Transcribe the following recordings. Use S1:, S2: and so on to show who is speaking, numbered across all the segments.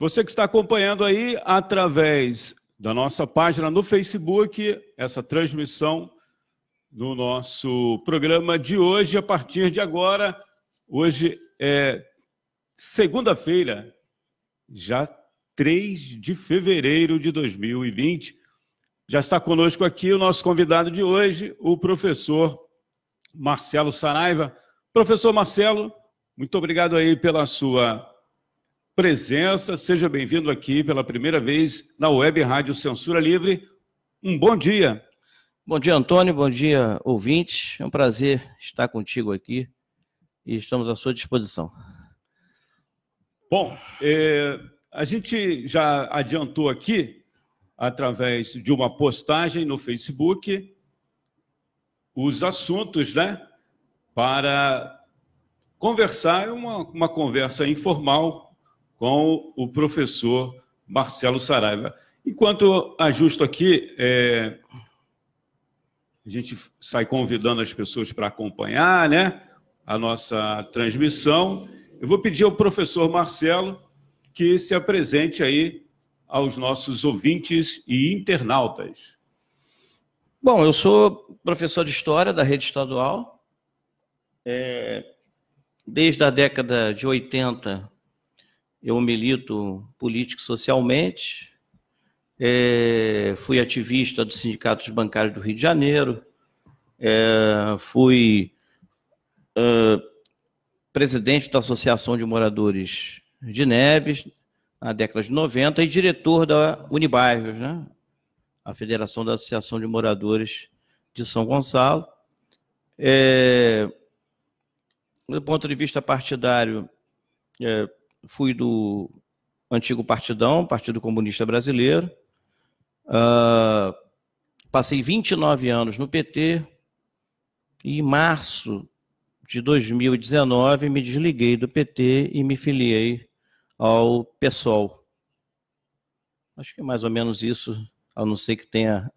S1: Você que está acompanhando aí através da nossa página no Facebook, essa transmissão do nosso programa de hoje, a partir de agora. Hoje é segunda-feira, já 3 de fevereiro de 2020. Já está conosco aqui o nosso convidado de hoje, o professor Marcelo Saraiva. Professor Marcelo, muito obrigado aí pela sua presença. Seja bem-vindo aqui pela primeira vez na Web Rádio Censura Livre. Um bom dia.
S2: Bom dia, Antônio. Bom dia, ouvintes. É um prazer estar contigo aqui e estamos à sua disposição.
S1: Bom, é, a gente já adiantou aqui, através de uma postagem no Facebook, os assuntos, né? Para conversar, uma, uma conversa informal com o professor Marcelo Saraiva. Enquanto ajusto aqui, é, a gente sai convidando as pessoas para acompanhar né, a nossa transmissão. Eu vou pedir ao professor Marcelo que se apresente aí aos nossos ouvintes e internautas.
S2: Bom, eu sou professor de História da rede estadual. É, desde a década de 80, eu milito político socialmente. É, fui ativista dos sindicatos bancários do Rio de Janeiro. É, fui é, presidente da Associação de Moradores de Neves, na década de 90, e diretor da Unibairros, né? a Federação da Associação de Moradores de São Gonçalo. É, do ponto de vista partidário, é, fui do antigo Partidão, Partido Comunista Brasileiro. Uh, passei 29 anos no PT e em março de 2019 me desliguei do PT e me filiei ao PSOL. Acho que é mais ou menos isso, a não ser que tenha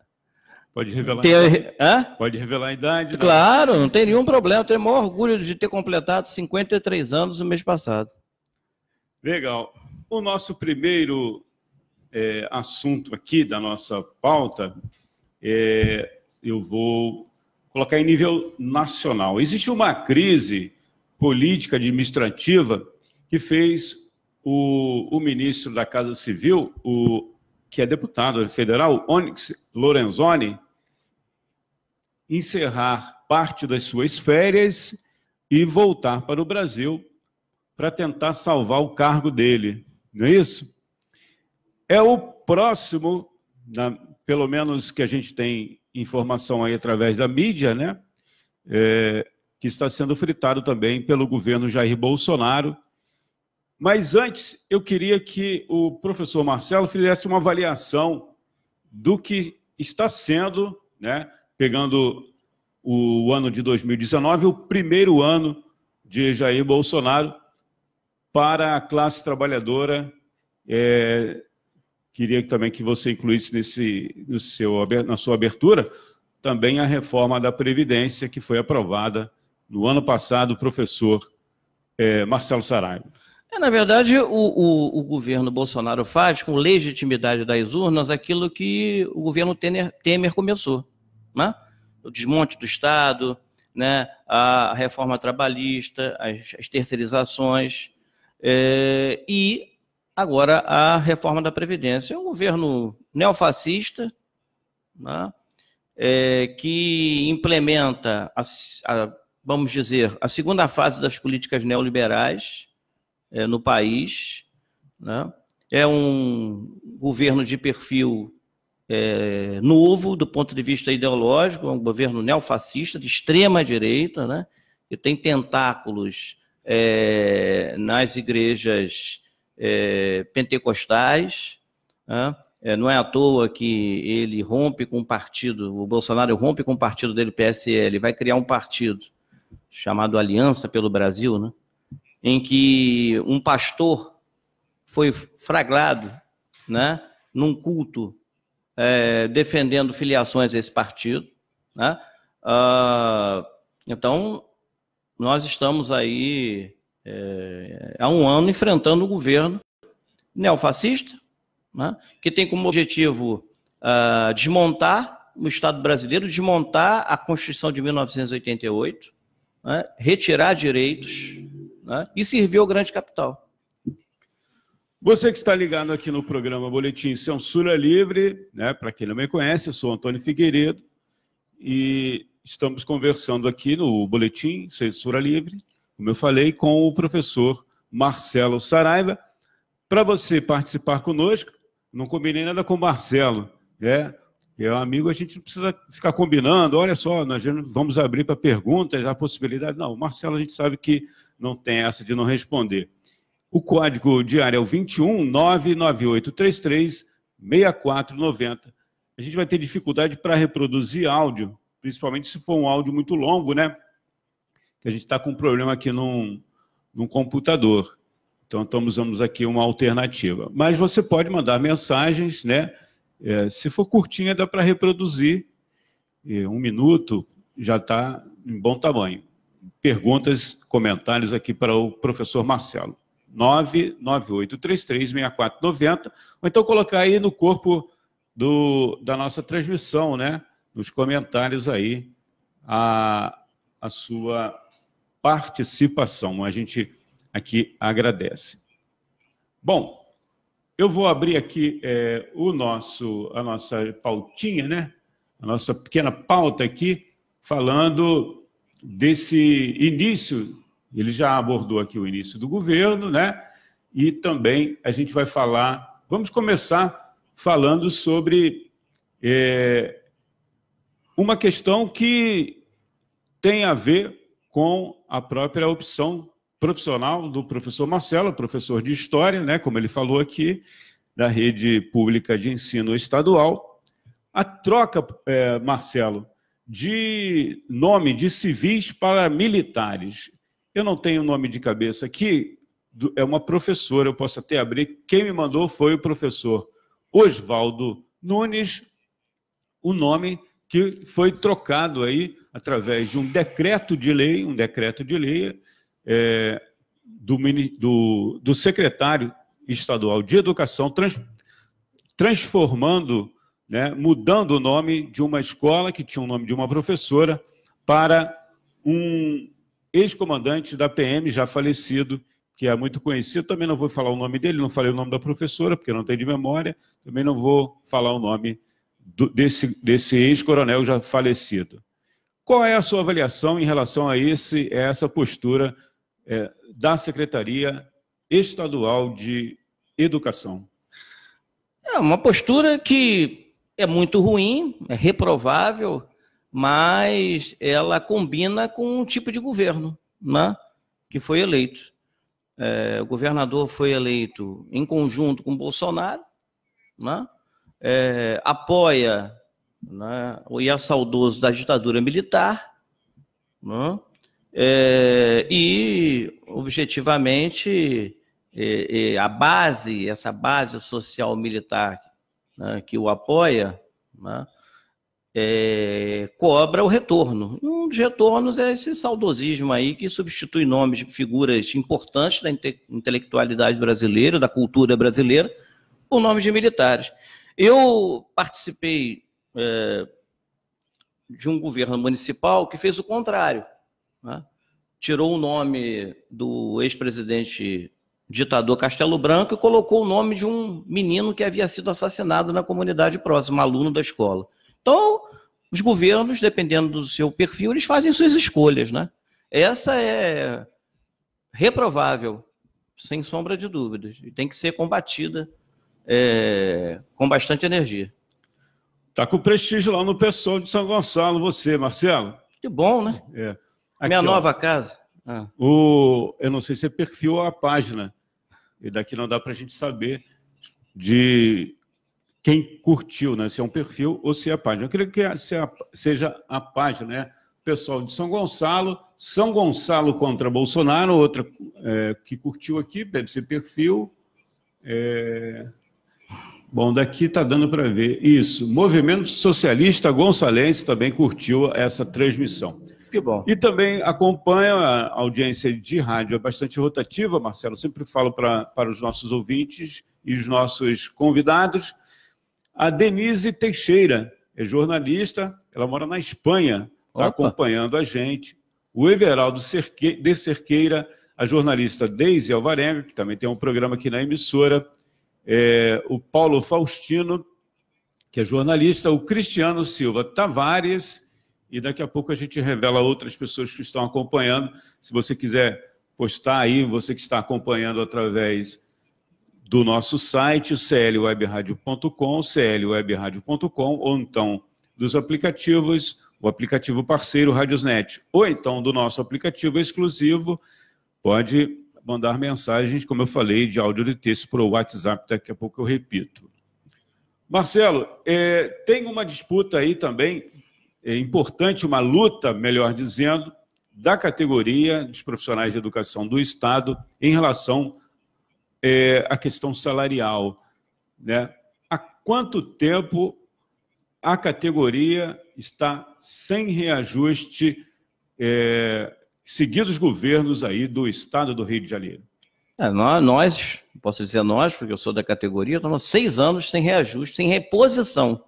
S1: Pode revelar, ter... Pode revelar a idade?
S2: Né? Claro, não tem nenhum problema. Tenho o maior orgulho de ter completado 53 anos no mês passado.
S1: Legal. O nosso primeiro é, assunto aqui da nossa pauta, é, eu vou colocar em nível nacional. Existe uma crise política administrativa que fez o, o ministro da Casa Civil, o que é deputado federal, Onyx Lorenzoni, encerrar parte das suas férias e voltar para o Brasil para tentar salvar o cargo dele, não é isso? É o próximo, na, pelo menos que a gente tem informação aí através da mídia, né? É, que está sendo fritado também pelo governo Jair Bolsonaro, mas antes, eu queria que o professor Marcelo fizesse uma avaliação do que está sendo, né, pegando o ano de 2019, o primeiro ano de Jair Bolsonaro para a classe trabalhadora. É, queria também que você incluísse nesse, no seu, na sua abertura também a reforma da Previdência, que foi aprovada no ano passado, professor é, Marcelo Saraiva.
S2: É, na verdade, o, o, o, governo Bolsonaro faz, com legitimidade das urnas, aquilo que o governo Temer, Temer começou. Né? O desmonte do Estado, né? a reforma trabalhista, as, as terceirizações é, e agora a reforma da Previdência. É um governo neofascista né? é, que implementa, a, a, vamos dizer, a segunda fase das políticas neoliberais é, no país. Né? É um governo de perfil é, novo do ponto de vista ideológico, é um governo neofascista, de extrema direita, né? que tem tentáculos é, nas igrejas é, pentecostais. Né? É, não é à toa que ele rompe com o partido, o Bolsonaro rompe com o partido dele, PSL, vai criar um partido chamado Aliança pelo Brasil, né? em que um pastor foi flagrado né, num culto é, defendendo filiações a esse partido. Né? Ah, então, nós estamos aí é, há um ano enfrentando o governo neofascista, né, que tem como objetivo uh, desmontar o Estado brasileiro, desmontar a Constituição de 1988, né, retirar direitos né, e servir ao grande capital.
S1: Você que está ligado aqui no programa Boletim Censura Livre, né, para quem não me conhece, eu sou Antônio Figueiredo e estamos conversando aqui no Boletim Censura Livre, como eu falei, com o professor Marcelo Saraiva. Para você participar conosco, não combinei nada com o Marcelo, né? É um amigo, a gente não precisa ficar combinando, olha só, nós vamos abrir para perguntas, a possibilidade. Não, o Marcelo a gente sabe que não tem essa de não responder. O código diário é o 21 99833 6490. A gente vai ter dificuldade para reproduzir áudio, principalmente se for um áudio muito longo, né? Que a gente está com um problema aqui num, num computador. Então, estamos usando aqui uma alternativa. Mas você pode mandar mensagens, né? É, se for curtinha, dá para reproduzir. E um minuto já está em bom tamanho. Perguntas, comentários aqui para o professor Marcelo. 998336490, ou então colocar aí no corpo do, da nossa transmissão, né? Nos comentários aí, a, a sua participação. A gente aqui agradece. Bom, eu vou abrir aqui é, o nosso, a nossa pautinha, né? A nossa pequena pauta aqui, falando desse início ele já abordou aqui o início do governo, né? E também a gente vai falar. Vamos começar falando sobre é, uma questão que tem a ver com a própria opção profissional do professor Marcelo, professor de História, né, como ele falou aqui, da rede pública de ensino estadual. A troca, é, Marcelo, de nome de civis para militares. Eu não tenho nome de cabeça aqui, é uma professora, eu posso até abrir. Quem me mandou foi o professor Oswaldo Nunes, o nome que foi trocado aí através de um decreto de lei, um decreto de lei é, do, do, do, secretário estadual de educação, trans, transformando, né, mudando o nome de uma escola que tinha o nome de uma professora para um ex-comandante da PM, já falecido, que é muito conhecido. Também não vou falar o nome dele, não falei o nome da professora, porque não tenho de memória. Também não vou falar o nome do, desse, desse ex-coronel já falecido. Qual é a sua avaliação em relação a, esse, a essa postura é, da Secretaria Estadual de Educação?
S2: É uma postura que é muito ruim, é reprovável, mas ela combina com um tipo de governo né, que foi eleito. É, o governador foi eleito em conjunto com Bolsonaro, né, é, apoia né, o ia saudoso da ditadura militar, né, é, e objetivamente é, é, a base, essa base social militar né, que o apoia, né, é, cobra o retorno. Um dos retornos é esse saudosismo aí que substitui nomes de figuras importantes da inte intelectualidade brasileira, da cultura brasileira, por nomes de militares. Eu participei é, de um governo municipal que fez o contrário. Né? Tirou o nome do ex-presidente ditador Castelo Branco e colocou o nome de um menino que havia sido assassinado na comunidade próxima, aluno da escola. Então, os governos, dependendo do seu perfil, eles fazem suas escolhas, né? Essa é reprovável, sem sombra de dúvidas, e tem que ser combatida é, com bastante energia.
S1: Tá com prestígio lá no pessoal de São Gonçalo, você, Marcelo.
S2: Que bom, né?
S1: É.
S2: Aqui, Minha nova ó, casa.
S1: Ah. O, eu não sei se é perfil ou a página. E daqui não dá para a gente saber de quem curtiu, né? Se é um perfil ou se é a página. Eu queria que seja a página, né? Pessoal de São Gonçalo, São Gonçalo contra Bolsonaro, outra é, que curtiu aqui, deve ser perfil. É... Bom, daqui está dando para ver. Isso. Movimento Socialista Gonçalense também curtiu essa transmissão.
S2: Que bom.
S1: E também acompanha a audiência de rádio, é bastante rotativa, Marcelo. Sempre falo pra, para os nossos ouvintes e os nossos convidados. A Denise Teixeira é jornalista, ela mora na Espanha, está acompanhando a gente. O Everaldo Cerque... de Cerqueira, a jornalista Deise Alvarenga, que também tem um programa aqui na emissora. É, o Paulo Faustino, que é jornalista, o Cristiano Silva Tavares e daqui a pouco a gente revela outras pessoas que estão acompanhando. Se você quiser postar aí, você que está acompanhando através do nosso site, clwebradio.com, clwebradio.com, ou então dos aplicativos, o aplicativo parceiro Radiosnet, ou então do nosso aplicativo exclusivo, pode mandar mensagens, como eu falei, de áudio e texto para o WhatsApp, daqui a pouco eu repito. Marcelo, é, tem uma disputa aí também é importante uma luta, melhor dizendo, da categoria dos profissionais de educação do Estado em relação é, à questão salarial. Né? Há quanto tempo a categoria está sem reajuste, é, seguidos os governos aí do Estado do Rio de Janeiro?
S2: É, nós, posso dizer nós, porque eu sou da categoria, estamos seis anos sem reajuste, sem reposição,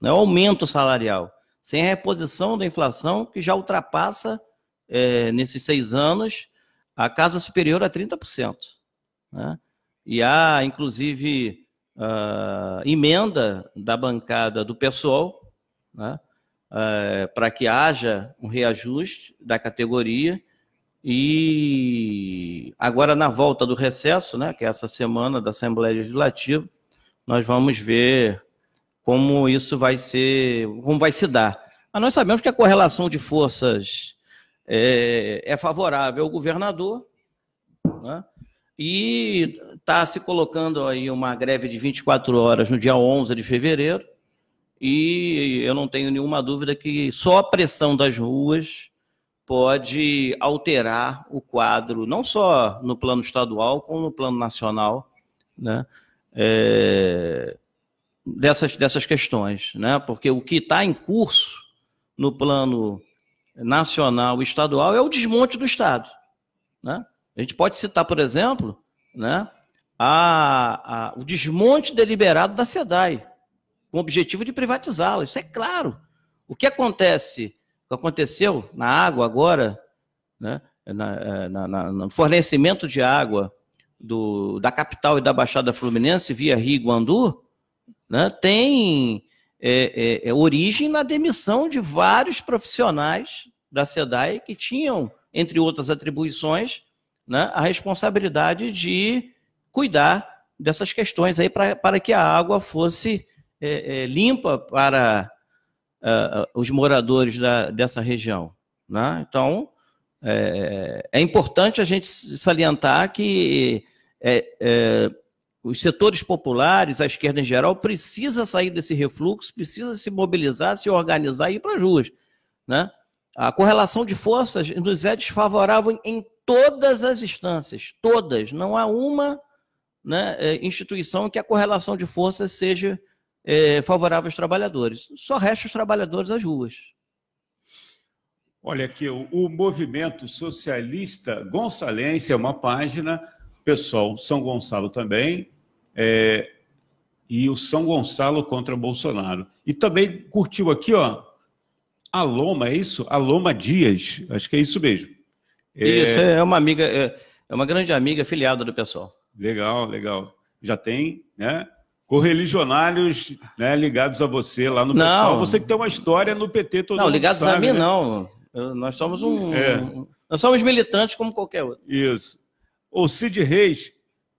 S2: não é aumento salarial sem reposição da inflação, que já ultrapassa, é, nesses seis anos, a casa superior a 30%. Né? E há, inclusive, emenda da bancada do pessoal né? É, para que haja um reajuste da categoria. E agora, na volta do recesso, né, que é essa semana da Assembleia Legislativa, nós vamos ver como isso vai ser, como vai se dar. Mas nós sabemos que a correlação de forças é, é favorável ao governador, né? e está se colocando aí uma greve de 24 horas no dia 11 de fevereiro, e eu não tenho nenhuma dúvida que só a pressão das ruas pode alterar o quadro, não só no plano estadual, como no plano nacional, né? É, dessas, dessas questões, né? Porque o que está em curso no plano nacional e estadual é o desmonte do Estado, né? A gente pode citar, por exemplo, né, a, a, o desmonte deliberado da SEDAI, com o objetivo de privatizá-la. Isso é claro. O que acontece, o que aconteceu na água agora, né, na, na, na, no fornecimento de água do, da capital e da Baixada Fluminense via Rio Guandu, né, tem é, é, é, origem na demissão de vários profissionais da SEDAI que tinham, entre outras atribuições, né, a responsabilidade de cuidar dessas questões aí para que a água fosse é, é limpa para uh, os moradores da, dessa região. Né? Então, é, é, importante a gente salientar que é, os setores populares, a esquerda em geral, precisa sair desse refluxo, precisa se mobilizar, se organizar e ir para as ruas. Né? A correlação de forças nos é desfavorável em todas as instâncias, todas. Não há uma né, é, instituição que a correlação de forças seja é, favorável aos trabalhadores. Só resta os trabalhadores às ruas.
S1: Olha aqui, o, o Movimento Socialista Gonçalense é uma página, pessoal, São Gonçalo também, é, e o São Gonçalo contra Bolsonaro. E também curtiu aqui, ó, a Loma, é isso? A Loma Dias, acho que é isso mesmo.
S2: É... Isso, é uma amiga, é, é uma grande amiga filiada do pessoal.
S1: Legal, legal. Já tem, né? Correligionários né, ligados a você lá no
S2: não.
S1: pessoal. Você que tem uma história no PT todo
S2: Não, ligados
S1: sabe,
S2: a mim
S1: né?
S2: não. Eu, nós somos um, é. um, Nós somos militantes como qualquer outro.
S1: Isso. O Cid Reis,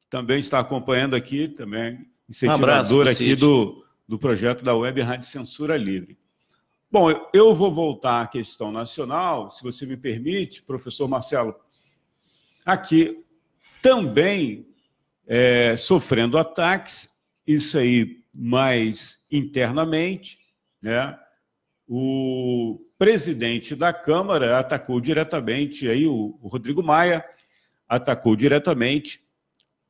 S1: também está acompanhando aqui, também incentivador um aqui do, do projeto da Web Rádio Censura Livre. Bom, eu vou voltar à questão nacional, se você me permite, professor Marcelo. Aqui também é, sofrendo ataques, isso aí mais internamente, né? O presidente da Câmara atacou diretamente aí o, o Rodrigo Maia atacou diretamente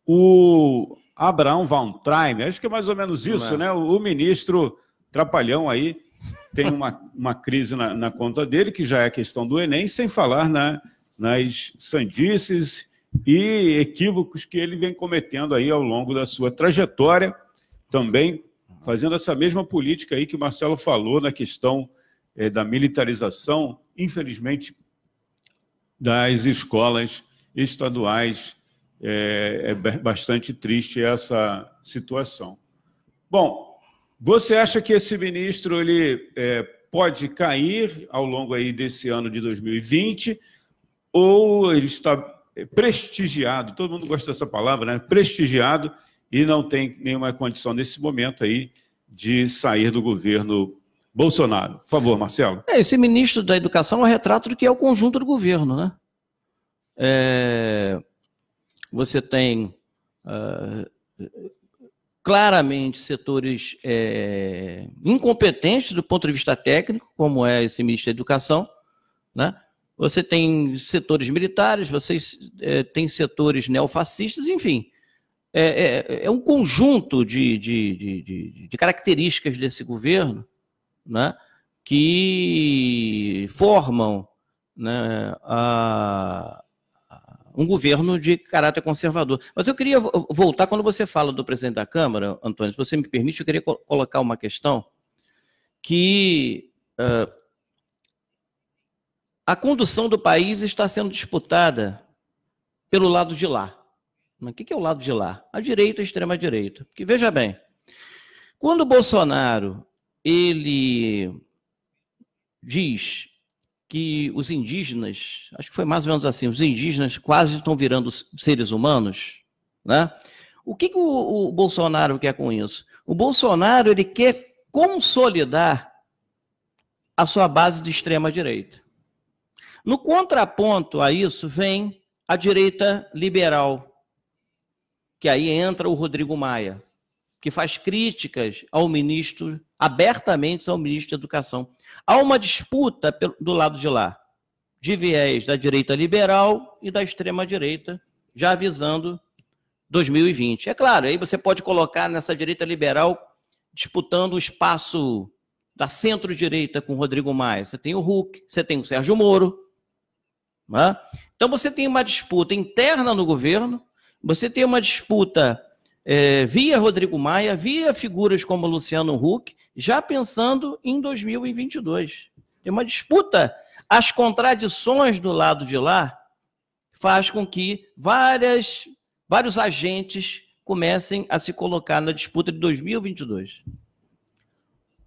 S1: o Abraão Van Traim, acho que é mais ou menos isso, é. né? O, ministro Trapalhão aí, tem uma, uma crise na, na, conta dele, que já é a questão do Enem, sem falar na, nas sandices e equívocos que ele vem cometendo aí ao longo da sua trajetória, também fazendo essa mesma política aí que o Marcelo falou na questão é, da militarização, infelizmente, das escolas estaduais. É, é bastante triste essa situação. Bom, você acha que esse ministro ele é, pode cair ao longo aí desse ano de 2020 ou ele está prestigiado? Todo mundo gosta dessa palavra, né? Prestigiado e não tem nenhuma condição nesse momento aí de sair do governo Bolsonaro. Por favor, Marcelo.
S2: É, esse ministro da Educação é um retrato do que é o conjunto do governo, né? É, você tem uh, claramente setores é, incompetentes do ponto de vista técnico, como é esse ministro da Educação, né? Você tem setores militares, você é, tem setores neofascistas, enfim. É, é, é um conjunto de, de, de, de, características desse governo né, que formam né, a, um governo de caráter conservador. Mas eu queria voltar quando você fala do presidente da Câmara, Antônio, se você me permite, eu queria colocar uma questão que uh, a condução do país está sendo disputada pelo lado de lá. Mas o que é o lado de lá? A direita a extrema-direita. Porque veja bem, quando o Bolsonaro ele diz que os indígenas, acho que foi mais ou menos assim, os indígenas quase estão virando seres humanos, né? O que, que o, o Bolsonaro quer com isso? O Bolsonaro ele quer consolidar a sua base de extrema direita. No contraponto a isso vem a direita liberal, que aí entra o Rodrigo Maia, que faz críticas ao ministro, abertamente ao ministro da Educação. Há uma disputa do lado de lá, de viés da direita liberal e da extrema-direita, já avisando 2020. É claro, aí você pode colocar nessa direita liberal disputando o espaço da centro-direita com Rodrigo Maia. Você tem o Huck, você tem o Sérgio Moro. Né? Então você tem uma disputa interna no governo, você tem uma disputa é, via Rodrigo Maia, via figuras como Luciano Huck, já pensando em 2022. Tem uma disputa. As contradições do lado de lá faz com que várias, vários agentes comecem a se colocar na disputa de 2022.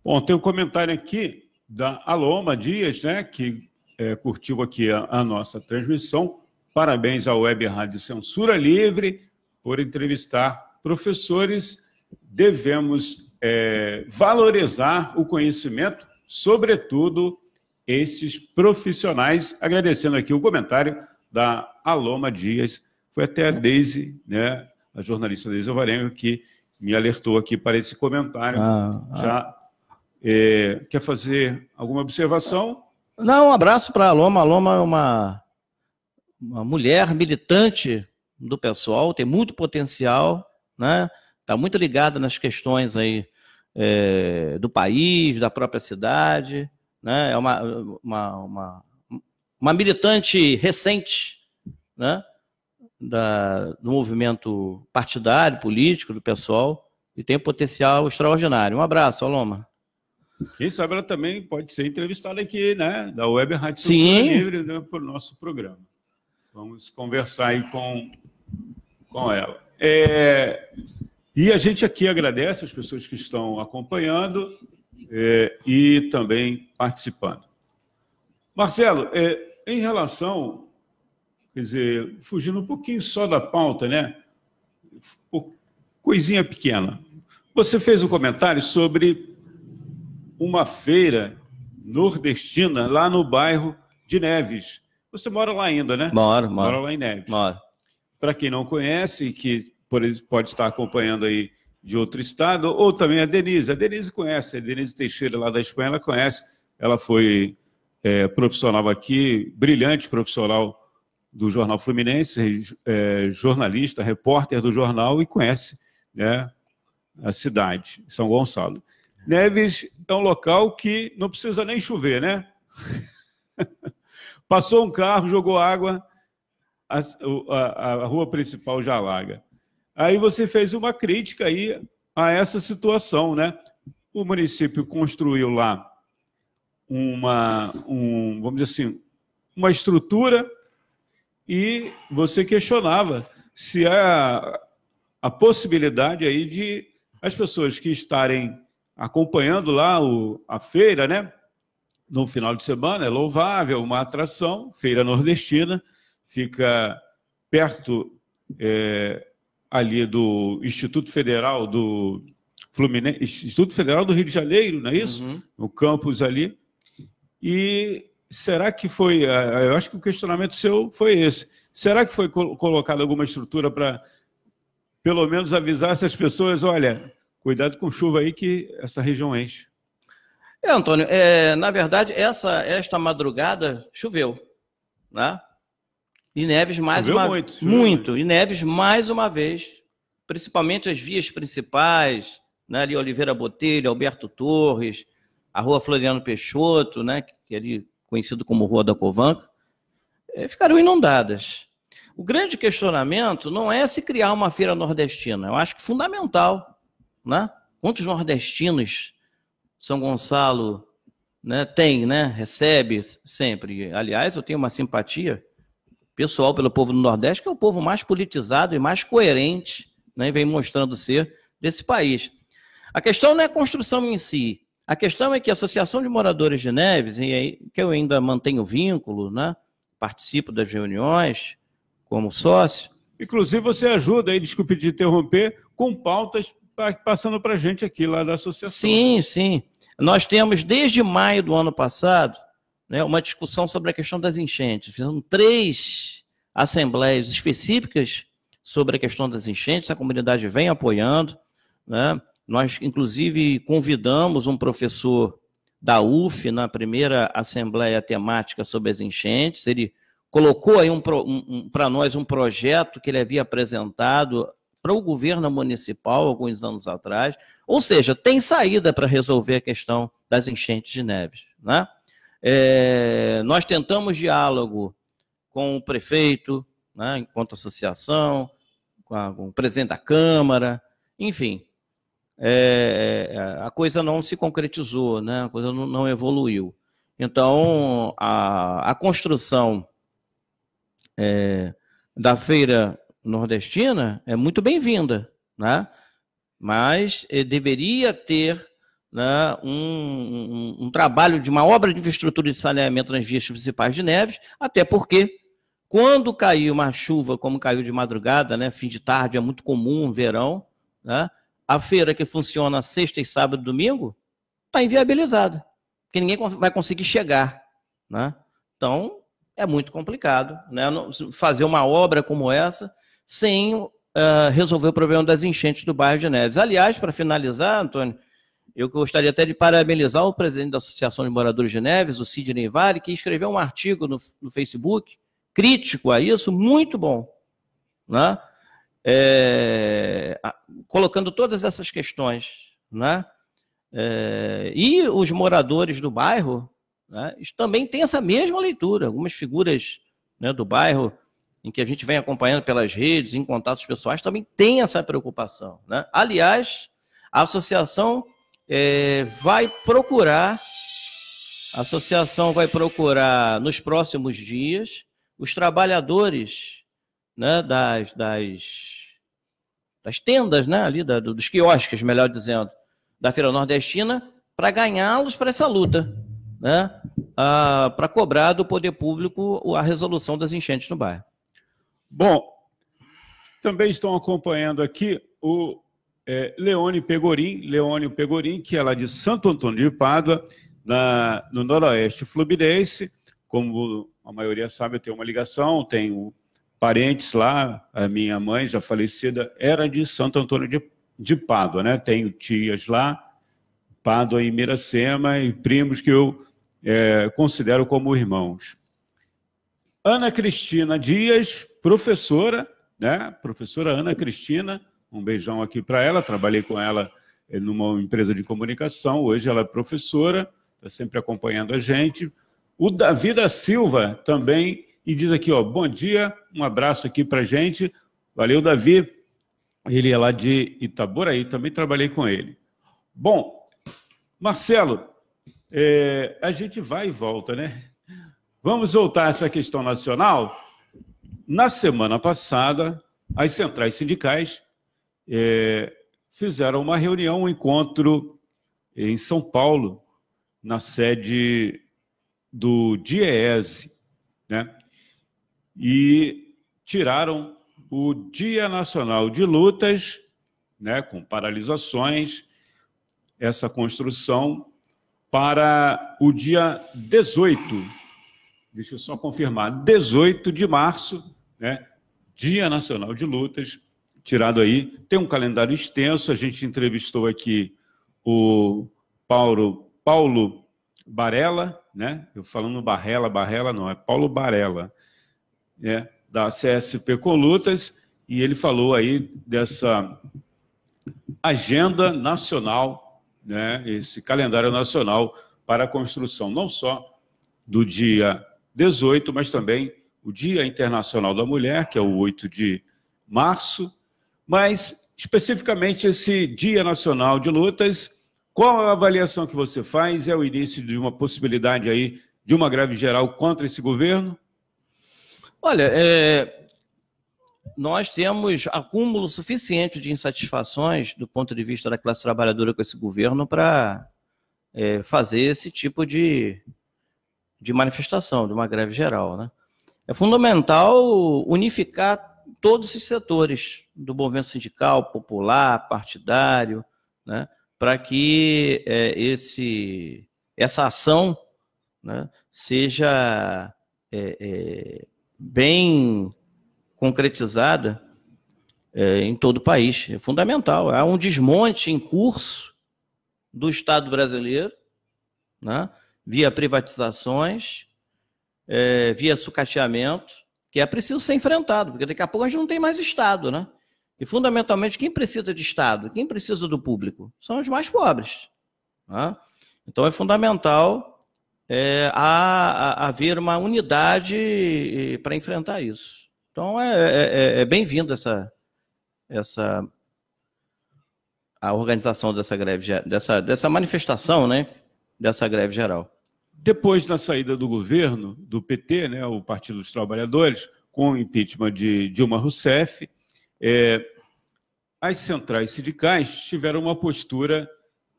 S1: Bom, tem um comentário aqui da Aloma Dias, né, que é, curtiu aqui a, a nossa transmissão. Parabéns à Web Rádio Censura Livre por entrevistar professores, devemos é, valorizar o conhecimento, sobretudo esses profissionais. Agradecendo aqui o comentário da Aloma Dias, foi até a Deise, né, a jornalista Deise Alvarenga, que me alertou aqui para esse comentário. Ah, ah. Já é, quer fazer alguma observação?
S2: Não, um abraço para a Aloma. A Aloma é uma, uma mulher militante do pessoal, tem muito potencial, né? Está muito ligada nas questões aí é, do país, da própria cidade, né? É uma, uma, uma, uma militante recente, né? Da, do movimento partidário, político, do pessoal, e tem potencial extraordinário. Um abraço, Aloma.
S1: Quem sabe ela também pode ser entrevistada aqui, né? Da Web Rádio Sim. Livre né, para o nosso programa. Vamos conversar aí com, com ela. É, e a gente aqui agradece as pessoas que estão acompanhando é, e também participando. Marcelo, é, em relação, quer dizer, fugindo um pouquinho só da pauta, né? Coisinha pequena. Você fez um comentário sobre uma feira nordestina lá no bairro de Neves. Você mora lá ainda, né?
S2: Moro, moro. Mora
S1: lá em Neves.
S2: Moro.
S1: Para quem não conhece, que pode estar acompanhando aí de outro estado, ou também a Denise. A Denise conhece, a Denise Teixeira, lá da Espanha, ela conhece. Ela foi é, profissional aqui, brilhante profissional do Jornal Fluminense, é, jornalista, repórter do jornal e conhece né, a cidade, São Gonçalo. Neves é um local que não precisa nem chover, né? Passou um carro, jogou água, a, a, a rua principal já alaga. Aí você fez uma crítica aí a essa situação, né? O município construiu lá uma, um, vamos dizer assim, uma estrutura e você questionava se há a possibilidade aí de as pessoas que estarem acompanhando lá o, a feira, né? No final de semana, é louvável, uma atração, feira nordestina, fica perto é, ali do Instituto Federal do Fluminense, Instituto Federal do Rio de Janeiro, não é isso? Uhum. No campus ali. E será que foi, eu acho que o questionamento seu foi esse, será que foi colocada alguma estrutura para, pelo menos, avisar essas pessoas, olha, cuidado com chuva aí que essa região enche?
S2: É, Antônio, é, na verdade, essa, esta madrugada choveu, né? E Neves mais choveu uma muito, muito. E Neves mais uma vez, principalmente as vias principais, né, ali Oliveira Botelho, Alberto Torres, a Rua Floriano Peixoto, né, que é ali conhecido como Rua da Covanca, é, ficaram inundadas. O grande questionamento não é se criar uma feira nordestina. Eu acho que fundamental, né? Quantos nordestinos São Gonçalo né, tem, né? Recebe sempre. Aliás, eu tenho uma simpatia pessoal pelo povo do Nordeste, que é o povo mais politizado e mais coerente, né? Vem mostrando ser desse país. A questão não é a construção em si, a questão é que a Associação de Moradores de Neves, e aí, que eu ainda mantenho vínculo, né? participo das reuniões como sócio.
S1: Inclusive, você ajuda aí, desculpe de interromper, com pautas passando para a gente aqui lá da associação.
S2: Sim, sim. Nós temos, desde maio do ano passado, né, uma discussão sobre a questão das enchentes. Fizemos três assembleias específicas sobre a questão das enchentes, a comunidade vem apoiando. Né? Nós, inclusive, convidamos um professor da UF na primeira assembleia temática sobre as enchentes. Ele colocou aí um, um, um para nós um projeto que ele havia apresentado para o governo municipal alguns anos atrás. Ou seja, tem saída para resolver a questão das enchentes de Neves. Né? É, nós tentamos diálogo com o prefeito, né, enquanto associação, com, a, com o presidente da Câmara, enfim é, é, a coisa não se concretizou, né? a coisa não, não evoluiu. Então, a, a construção é, da feira nordestina é muito bem-vinda, né? mas é, deveria ter né, um, um, um, trabalho de uma obra de infraestrutura de saneamento nas vias principais de Neves, até porque quando caiu uma chuva, como caiu de madrugada, né, fim de tarde, é muito comum, verão, né, a feira que funciona sexta e sábado e domingo está inviabilizada, porque ninguém vai conseguir chegar. Né? Então, é muito complicado né? fazer uma obra como essa sem uh, resolver o problema das enchentes do bairro de Neves. Aliás, para finalizar, Antônio, eu gostaria até de parabenizar o presidente da Associação de Moradores de Neves, o Sidney Vale, que escreveu um artigo no, no Facebook crítico a isso, muito bom. Né? é, colocando todas essas questões, né? É, e os moradores do bairro né, também têm essa mesma leitura. Algumas figuras né, do bairro, em que a gente vem acompanhando pelas redes, em contatos pessoais, também têm essa preocupação. Né? Aliás, a associação é, vai procurar, a associação vai procurar nos próximos dias os trabalhadores né, das, das das tendas, né, ali da, dos quiosques, melhor dizendo, da Feira Nordestina, para ganhá-los para essa luta, né, para cobrar do poder público a resolução das enchentes no bairro.
S1: Bom, também estão acompanhando aqui o é, Leone Pegorim, Leônio Pegorim, que é lá de Santo Antônio de Pádua, na, no Noroeste Fluminense. Como a maioria sabe, eu tenho uma ligação, tenho parentes lá, a minha mãe já falecida era de Santo Antônio de, de Pádua, né? Tenho tias lá, Pádua e Miracema, e primos que eu é, considero como irmãos. Ana Cristina Dias, professora, né? Professora Ana Cristina, um beijão aqui para ela, trabalhei com ela é, numa empresa de comunicação, hoje ela é professora, está sempre acompanhando a gente. O Davi da Silva também, e diz aqui, ó, bom dia, um abraço aqui para gente. Valeu, Davi. Ele é lá de Itaboraí, também trabalhei com ele. Bom, Marcelo, é, a gente vai e volta, né? Vamos voltar a essa questão nacional. Na semana passada, as centrais sindicais é, fizeram uma reunião, um encontro em São Paulo, na sede do DIEESE, né? E tiraram o Dia Nacional de Lutas, né, com paralisações, essa construção para o dia 18, deixa eu só confirmar, 18 de março, né, Dia Nacional de Lutas, tirado aí. Tem um calendário extenso, a gente entrevistou aqui o Paulo, Paulo Barella, né? Eu falando Barrela, Barrela não, é Paulo Barella, né? da CSP Colutas, e ele falou aí dessa agenda nacional, né? Esse calendário nacional para a construção não só do dia 18, mas também o Dia Internacional da Mulher, que é o 8 de março, mas especificamente esse Dia Nacional de Lutas, qual a avaliação que você faz? É o início de uma possibilidade aí de uma greve geral contra esse governo?
S2: Olha, é, nós temos acúmulo suficiente de insatisfações do ponto de vista da classe trabalhadora com esse governo para é, fazer esse tipo de, de manifestação, de uma greve geral. Né? É fundamental unificar todos esses setores do movimento sindical, popular, partidário, né, para que é, esse, essa ação né, seja é, é, bem concretizada é, em todo o país. É fundamental. Há um desmonte em curso do Estado brasileiro, né, via privatizações, é, via sucateamento, que é preciso ser enfrentado, porque daqui a pouco a gente não tem mais Estado, né? E fundamentalmente, quem precisa de Estado, quem precisa do público, são os mais pobres. Né? Então é fundamental é, haver uma unidade para enfrentar isso. Então é, é, é, é bem-vindo essa, essa a organização dessa greve, dessa, dessa manifestação, né? Dessa greve geral.
S1: Depois da saída do governo, do PT, né, o Partido dos Trabalhadores, com o impeachment de Dilma Rousseff, é, as centrais sindicais tiveram uma postura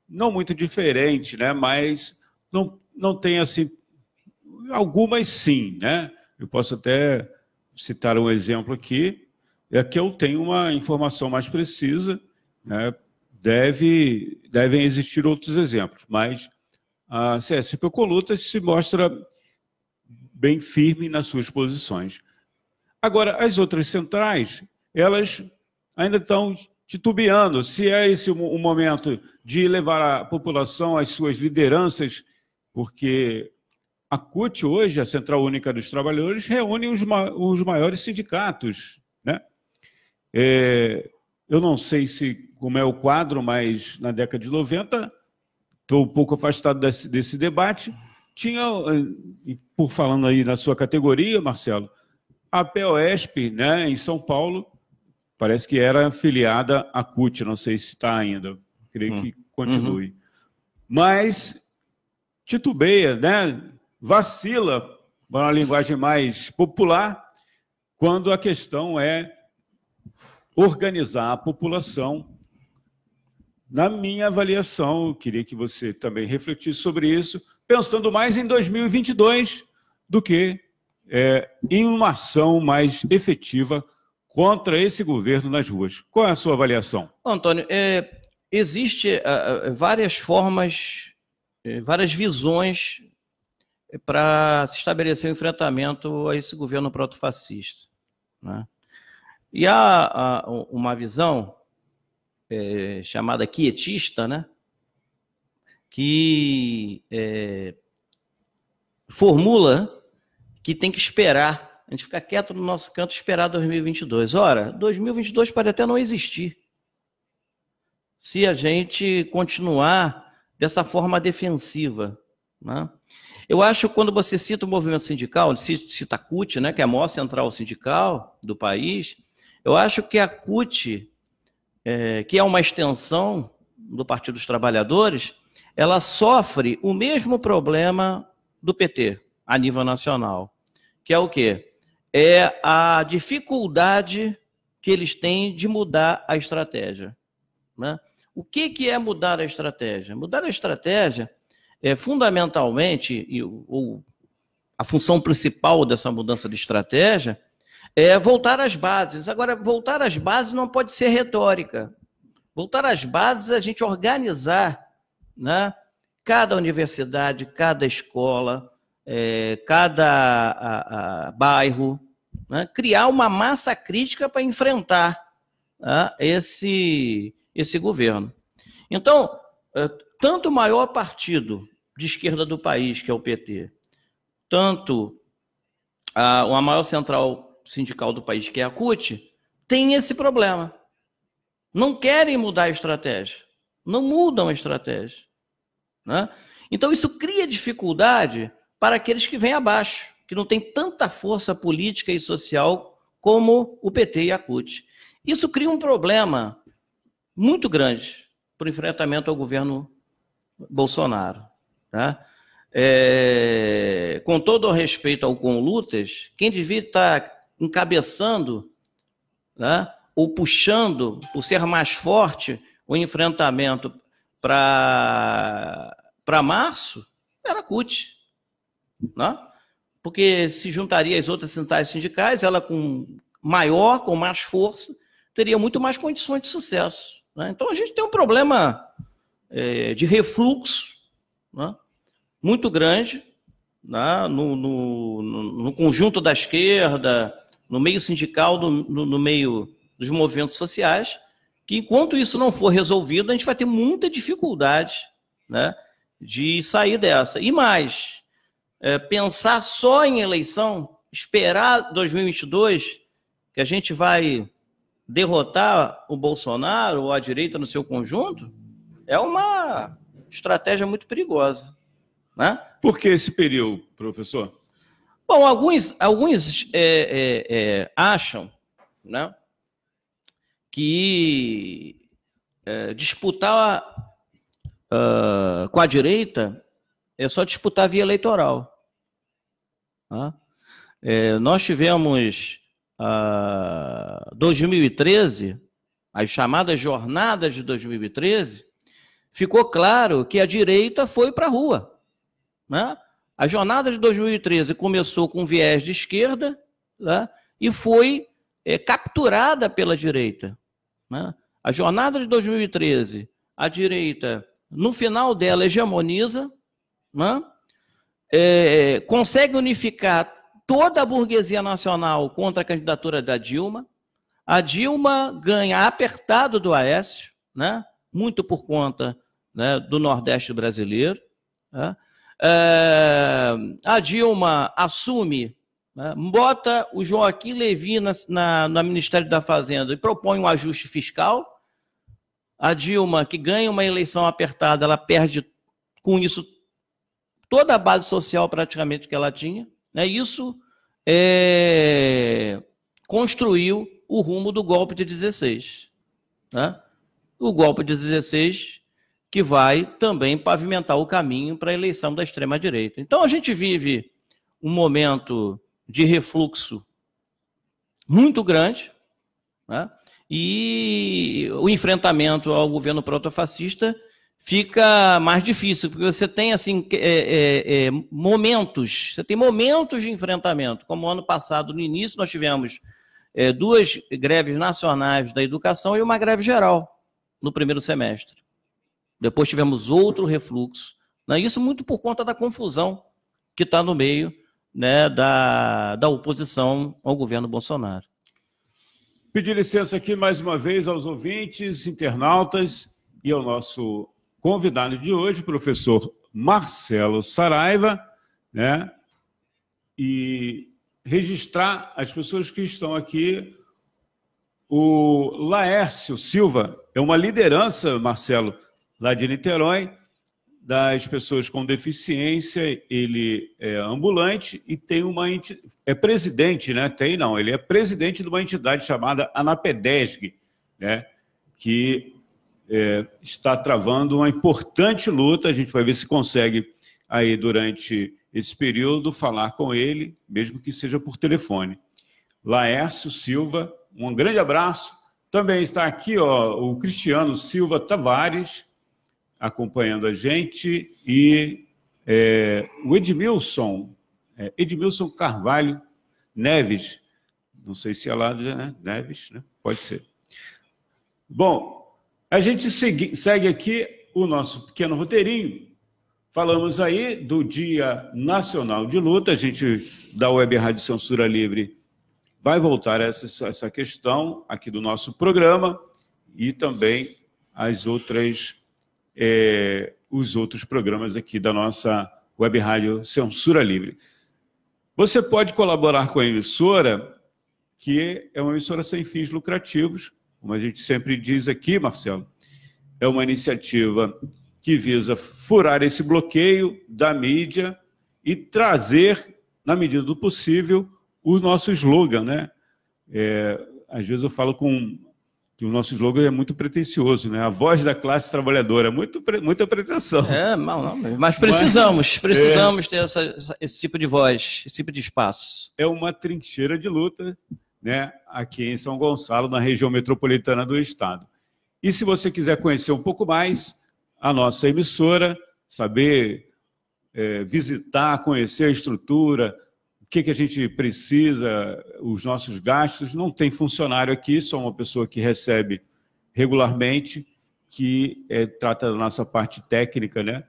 S1: não muito diferente, né, mas não, não tem assim. Algumas sim, né? Eu posso até citar um exemplo aqui. É que eu tenho uma informação mais precisa, né? Deve, devem existir outros exemplos, mas a CSP Colutas se mostra bem firme nas suas posições. Agora, as outras centrais, elas ainda estão titubeando se é esse o momento de levar a população às suas lideranças, porque a CUT hoje, a Central Única dos Trabalhadores, reúne os, ma os maiores sindicatos. Né? É, eu não sei se como é o quadro, mas na década de 90 estou um pouco afastado desse, desse debate. Tinha, eh, por falando aí na sua categoria, Marcelo, a POSP, né, em São Paulo, parece que era afiliada à CUT, não sei se está ainda, creio hum. que continue. Uhum. Mas titubeia, né, vacila, uma linguagem mais popular, quando a questão é organizar a população na minha avaliação, queria que você também refletisse sobre isso, pensando mais em 2022 do que é, em uma ação mais efetiva contra esse governo nas ruas. Qual é a sua avaliação?
S2: Antônio, é, existe uh, várias formas, várias visões para se estabelecer um enfrentamento a esse governo protofascista. Né? E há uh, uma visão é, chamada quietista, né? que é, formula que tem que esperar, a gente ficar quieto no nosso canto esperar 2022. Ora, 2022 pode até não existir. se a gente continuar dessa forma defensiva. Né? Eu acho que quando você cita o movimento sindical, cita a CUT, né, que é a maior central sindical do país, eu acho que a CUT, é, que é uma extensão do Partido dos Trabalhadores, ela sofre o mesmo problema do PT a nível nacional, que é o quê? É a dificuldade que eles têm de mudar a estratégia. Né? O que, que é mudar a estratégia? Mudar a estratégia é fundamentalmente, ou a função principal dessa mudança de estratégia, é voltar às bases. Agora, voltar às bases não pode ser retórica. Voltar às bases é a gente organizar né, cada universidade, cada escola, é, cada a, a, bairro, né, criar uma massa crítica para enfrentar né, esse, esse governo. Então, é, tanto o maior partido de esquerda do país, que é o PT, tanto a, a maior central sindical do país, que é a CUT, tem esse problema. Não querem mudar a estratégia. Não mudam a estratégia. Né? Então, isso cria dificuldade para aqueles que vêm abaixo, que não têm tanta força política e social como o PT e a CUT. Isso cria um problema muito grande para o enfrentamento ao governo Bolsonaro. Tá? É, com todo o respeito ao Conlutas, quem devia estar encabeçando né, ou puxando, por ser mais forte, o enfrentamento para março, era a CUT. Né? Porque se juntaria às outras centrais sindicais, ela com maior, com mais força, teria muito mais condições de sucesso. Né? Então a gente tem um problema é, de refluxo né? muito grande né? no, no, no, conjunto da esquerda, no meio sindical, no, no meio dos movimentos sociais, que enquanto isso não for resolvido, a gente vai ter muita dificuldade né, de sair dessa. E mais, é, pensar só em eleição, esperar 2022, que a gente vai derrotar o Bolsonaro ou a direita no seu conjunto é uma estratégia muito perigosa. Né?
S1: Por que esse período, professor?
S2: Bom, alguns, alguns é, é, é, acham né, que é, disputar uh, com a direita é só disputar via eleitoral. Tá? É, nós tivemos 2013, as chamadas jornadas de 2013, ficou claro que a direita foi para a rua. Né? A jornada de 2013 começou com viés de esquerda né? e foi é, capturada pela direita. Né? A jornada de 2013, a direita, no final dela, hegemoniza, né? é, consegue unificar toda a burguesia nacional contra a candidatura da Dilma. A Dilma ganha apertado do Aécio, né? muito por conta né, do Nordeste brasileiro. Né? É, a Dilma assume, né, bota o Joaquim Levi na, na, no Ministério da Fazenda e propõe um ajuste fiscal. A Dilma, que ganha uma eleição apertada, ela perde com isso toda a base social praticamente que ela tinha. Né? Isso é, construiu o rumo do golpe de 16. Né? O golpe de 16 que vai também pavimentar o caminho para a eleição da extrema-direita. Então a gente vive um momento de refluxo muito grande, né? e o enfrentamento ao governo protofascista fica mais difícil, porque você tem assim é, é, é, momentos, você tem momentos de enfrentamento, como ano passado, no início, nós tivemos é, duas greves nacionais da educação e uma greve geral no primeiro semestre. Depois tivemos outro refluxo, né? isso muito por conta da confusão que está no meio né, da, da oposição ao governo Bolsonaro.
S1: Pedir licença aqui mais uma vez aos ouvintes, internautas e ao nosso convidado de hoje, professor Marcelo Saraiva, né? E registrar as pessoas que estão aqui o Laércio Silva é uma liderança, Marcelo, lá de Niterói, das pessoas com deficiência, ele é ambulante e tem uma é presidente, né? Tem não, ele é presidente de uma entidade chamada Anapedesg, né? Que é, está travando uma importante luta. A gente vai ver se consegue aí durante esse período falar com ele, mesmo que seja por telefone. Laércio Silva, um grande abraço. Também está aqui ó, o Cristiano Silva Tavares, acompanhando a gente, e é, o Edmilson, é, Edmilson Carvalho Neves, não sei se é lá, né? Neves, né? Pode ser. Bom, a gente segue, segue aqui o nosso pequeno roteirinho. Falamos aí do Dia Nacional de Luta, a gente da Web Rádio Censura Livre vai voltar a essa, essa questão aqui do nosso programa e também as outras é, os outros programas aqui da nossa web rádio Censura Livre. Você pode colaborar com a emissora, que é uma emissora sem fins lucrativos, como a gente sempre diz aqui, Marcelo, é uma iniciativa que visa furar esse bloqueio da mídia e trazer, na medida do possível, o nosso slogan, né? É, às vezes eu falo com que o nosso slogan é muito pretencioso, né? A voz da classe trabalhadora, muito, muita pretensão.
S2: É, não, não, mas precisamos, mas, precisamos é, ter essa, esse tipo de voz, esse tipo de espaço.
S1: É uma trincheira de luta, né? Aqui em São Gonçalo, na região metropolitana do estado. E se você quiser conhecer um pouco mais a nossa emissora, saber é, visitar, conhecer a estrutura, que, que a gente precisa, os nossos gastos. Não tem funcionário aqui, só uma pessoa que recebe regularmente, que é, trata da nossa parte técnica, né?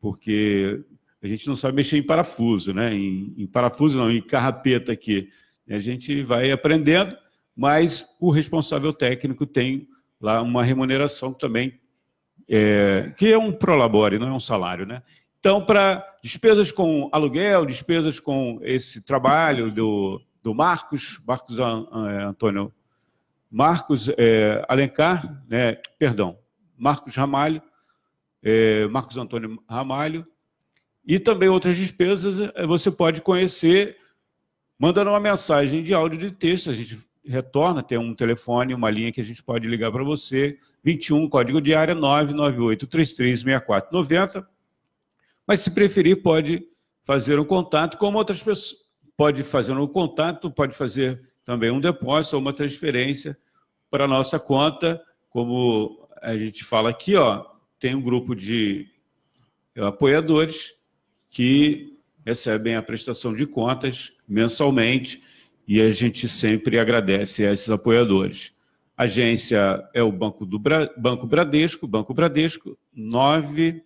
S1: Porque a gente não sabe mexer em parafuso, né? Em, em parafuso não, em carrapeta aqui. A gente vai aprendendo, mas o responsável técnico tem lá uma remuneração também, é, que é um prolabore, não é um salário, né? Então, para despesas com aluguel, despesas com esse trabalho do, do Marcos, Marcos é, Antônio, Marcos é, Alencar, né, perdão, Marcos Ramalho, é, Marcos Antônio Ramalho, e também outras despesas é, você pode conhecer mandando uma mensagem de áudio de texto, a gente retorna, tem um telefone, uma linha que a gente pode ligar para você, 21, código de área 998 33 6490, mas, se preferir, pode fazer um contato como outras pessoas. Pode fazer um contato, pode fazer também um depósito ou uma transferência para a nossa conta. Como a gente fala aqui, ó, tem um grupo de apoiadores que recebem a prestação de contas mensalmente e a gente sempre agradece a esses apoiadores. A agência é o Banco, do Bra... Banco Bradesco, Banco Bradesco, 9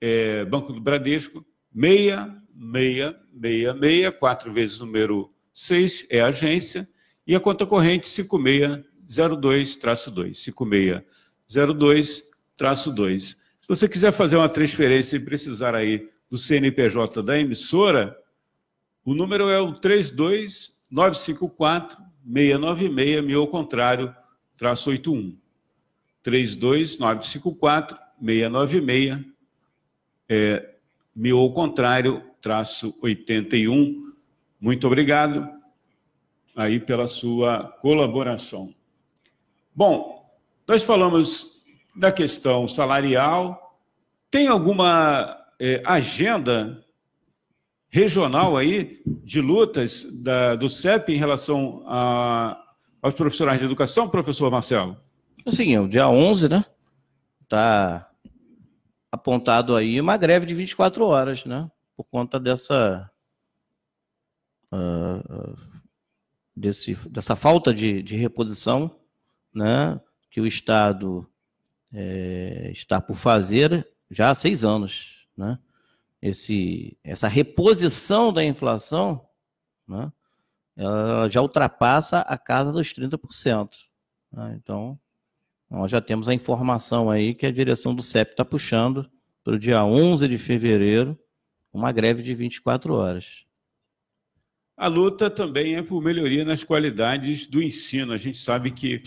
S1: é, Banco do Bradesco, 6666, quatro vezes número 6 é a agência, e a conta corrente 5602-2, 5602-2. Se você quiser fazer uma transferência e precisar aí do CNPJ da emissora, o número é o 32954 696, mil ao contrário, traço 81. 32954 696 é, mil ao contrário, traço 81. Muito obrigado aí pela sua colaboração. Bom, nós falamos da questão salarial. Tem alguma é, agenda regional aí de lutas da, do CEP em relação a, aos profissionais de educação, professor Marcelo?
S2: Sim, é o dia 11, né? Está apontado aí uma greve de 24 horas, né? Por conta dessa. Uh, desse, dessa falta de, de reposição né, que o Estado é, está por fazer já há seis anos. Né? Esse, essa reposição da inflação né, ela já ultrapassa a casa dos 30%. Né? Então, nós já temos a informação aí que a direção do CEP está puxando para o dia 11 de fevereiro uma greve de 24 horas.
S1: a luta também é por melhoria nas qualidades do ensino. A gente sabe que.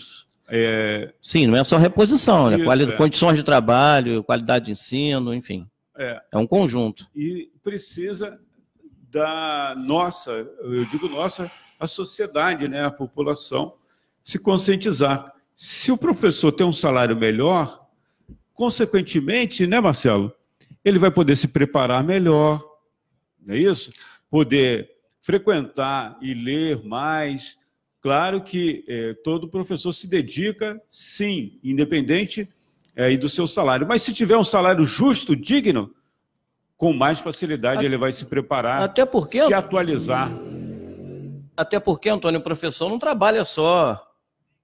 S1: É...
S2: Sim, não é só reposição, né? Quali... é. condições de trabalho, qualidade de ensino, enfim. É. é um conjunto.
S1: E precisa da nossa, eu digo nossa, a sociedade, né, a população, se conscientizar. Se o professor tem um salário melhor, consequentemente, né, Marcelo, ele vai poder se preparar melhor, não é isso? Poder frequentar e ler mais. Claro que é, todo professor se dedica, sim, independente é, do seu salário. Mas se tiver um salário justo, digno, com mais facilidade ele vai se preparar,
S2: até porque,
S1: se atualizar.
S2: Até porque, Antônio, o professor não trabalha só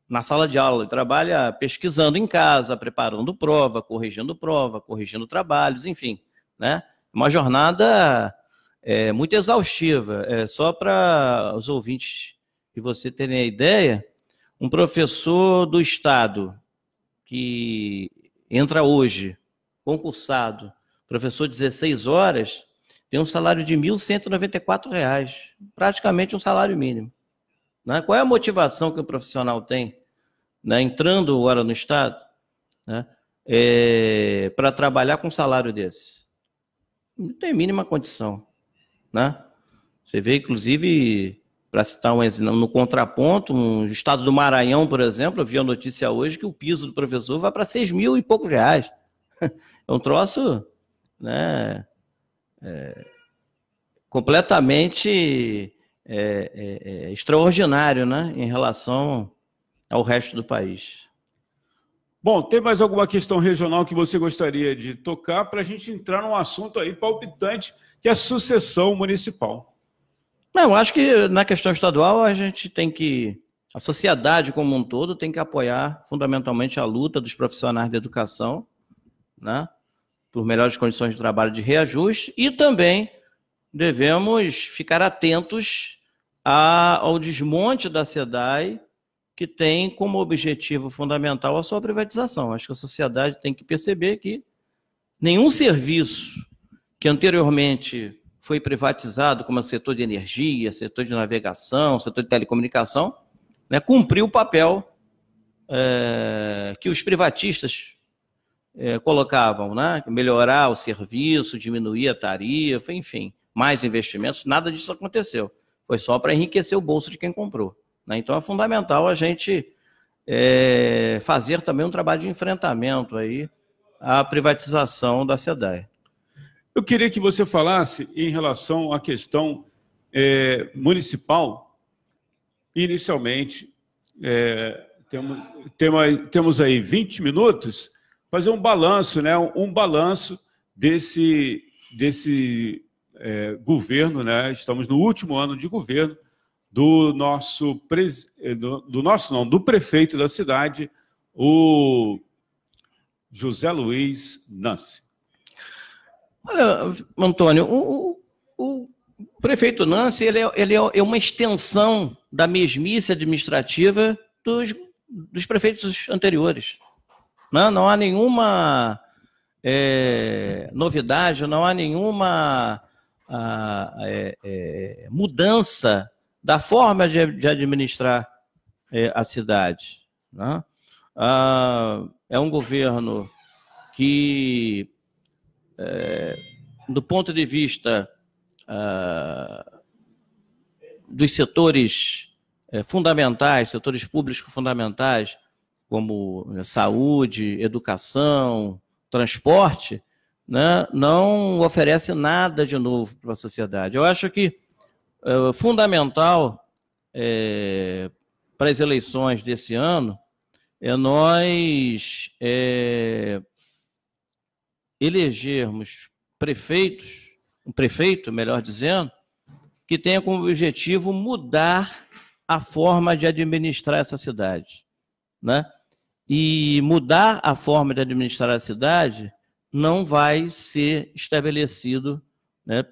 S2: na sala de aula, ele trabalha pesquisando em casa, preparando prova, corrigindo prova, corrigindo trabalhos, enfim, né? Uma jornada é, muito exaustiva. É, só para os ouvintes e você terem a ideia, um professor do Estado que entra hoje, concursado, professor 16 horas, tem um salário de R$ 1.194, praticamente um salário mínimo. Né? Qual é a motivação que o profissional tem, né, entrando agora no Estado, né, é, para trabalhar com um salário desse? Não tem mínima condição. Né? Você vê, inclusive, para citar um exemplo, no contraponto, no estado do Maranhão, por exemplo, eu vi a notícia hoje que o piso do professor vai para 6 mil e poucos reais. É um troço né, é, completamente é, é, é, extraordinário né, em relação ao resto do país.
S1: Bom, tem mais alguma questão regional que você gostaria de tocar para a gente entrar num assunto aí palpitante, que é a sucessão municipal?
S2: Não, acho que na questão estadual a gente tem que, a sociedade como um todo tem que apoiar fundamentalmente a luta dos profissionais de educação, né? por melhores condições de trabalho de reajuste e também devemos ficar atentos ao desmonte da SEDAI, que tem como objetivo fundamental a sua privatização. Acho que a sociedade tem que perceber que nenhum serviço que anteriormente foi privatizado, como o setor de energia, setor de navegação, setor de telecomunicação, né, cumpriu o papel é, que os privatistas é, colocavam, né? Melhorar o serviço, diminuir a tarifa, enfim, mais investimentos, nada disso aconteceu. Foi só para enriquecer o bolso de quem comprou. Né? Então é fundamental a gente é, fazer também um trabalho de enfrentamento aí à privatização da SEDAI.
S1: Eu queria que você falasse em relação à questão é, municipal. Inicialmente, é, temos, temos aí 20 minutos fazer um balanço, né? um balanço desse, desse é, governo, né? estamos no último ano de governo do nosso, pres... É, do, do nosso não, do prefeito da cidade, o José Luiz Nance.
S2: Olha, Antônio, o, o, prefeito Nance ele é, ele é uma extensão da mesmice administrativa dos, dos prefeitos anteriores. Não, não há nenhuma é, novidade, não há nenhuma a, é, é, mudança da forma de, de administrar é, a cidade. Né? Ah, é um governo que, é, do ponto de vista ah, dos setores é, fundamentais, setores públicos fundamentais, como saúde, educação, transporte, né, não oferece nada de novo para a sociedade. Eu acho que é fundamental é, para as eleições desse ano é nós é, elegermos prefeitos, um prefeito, melhor dizendo, que tenha como objetivo mudar a forma de administrar essa cidade, né? E mudar a forma de administrar a cidade não vai ser estabelecido né,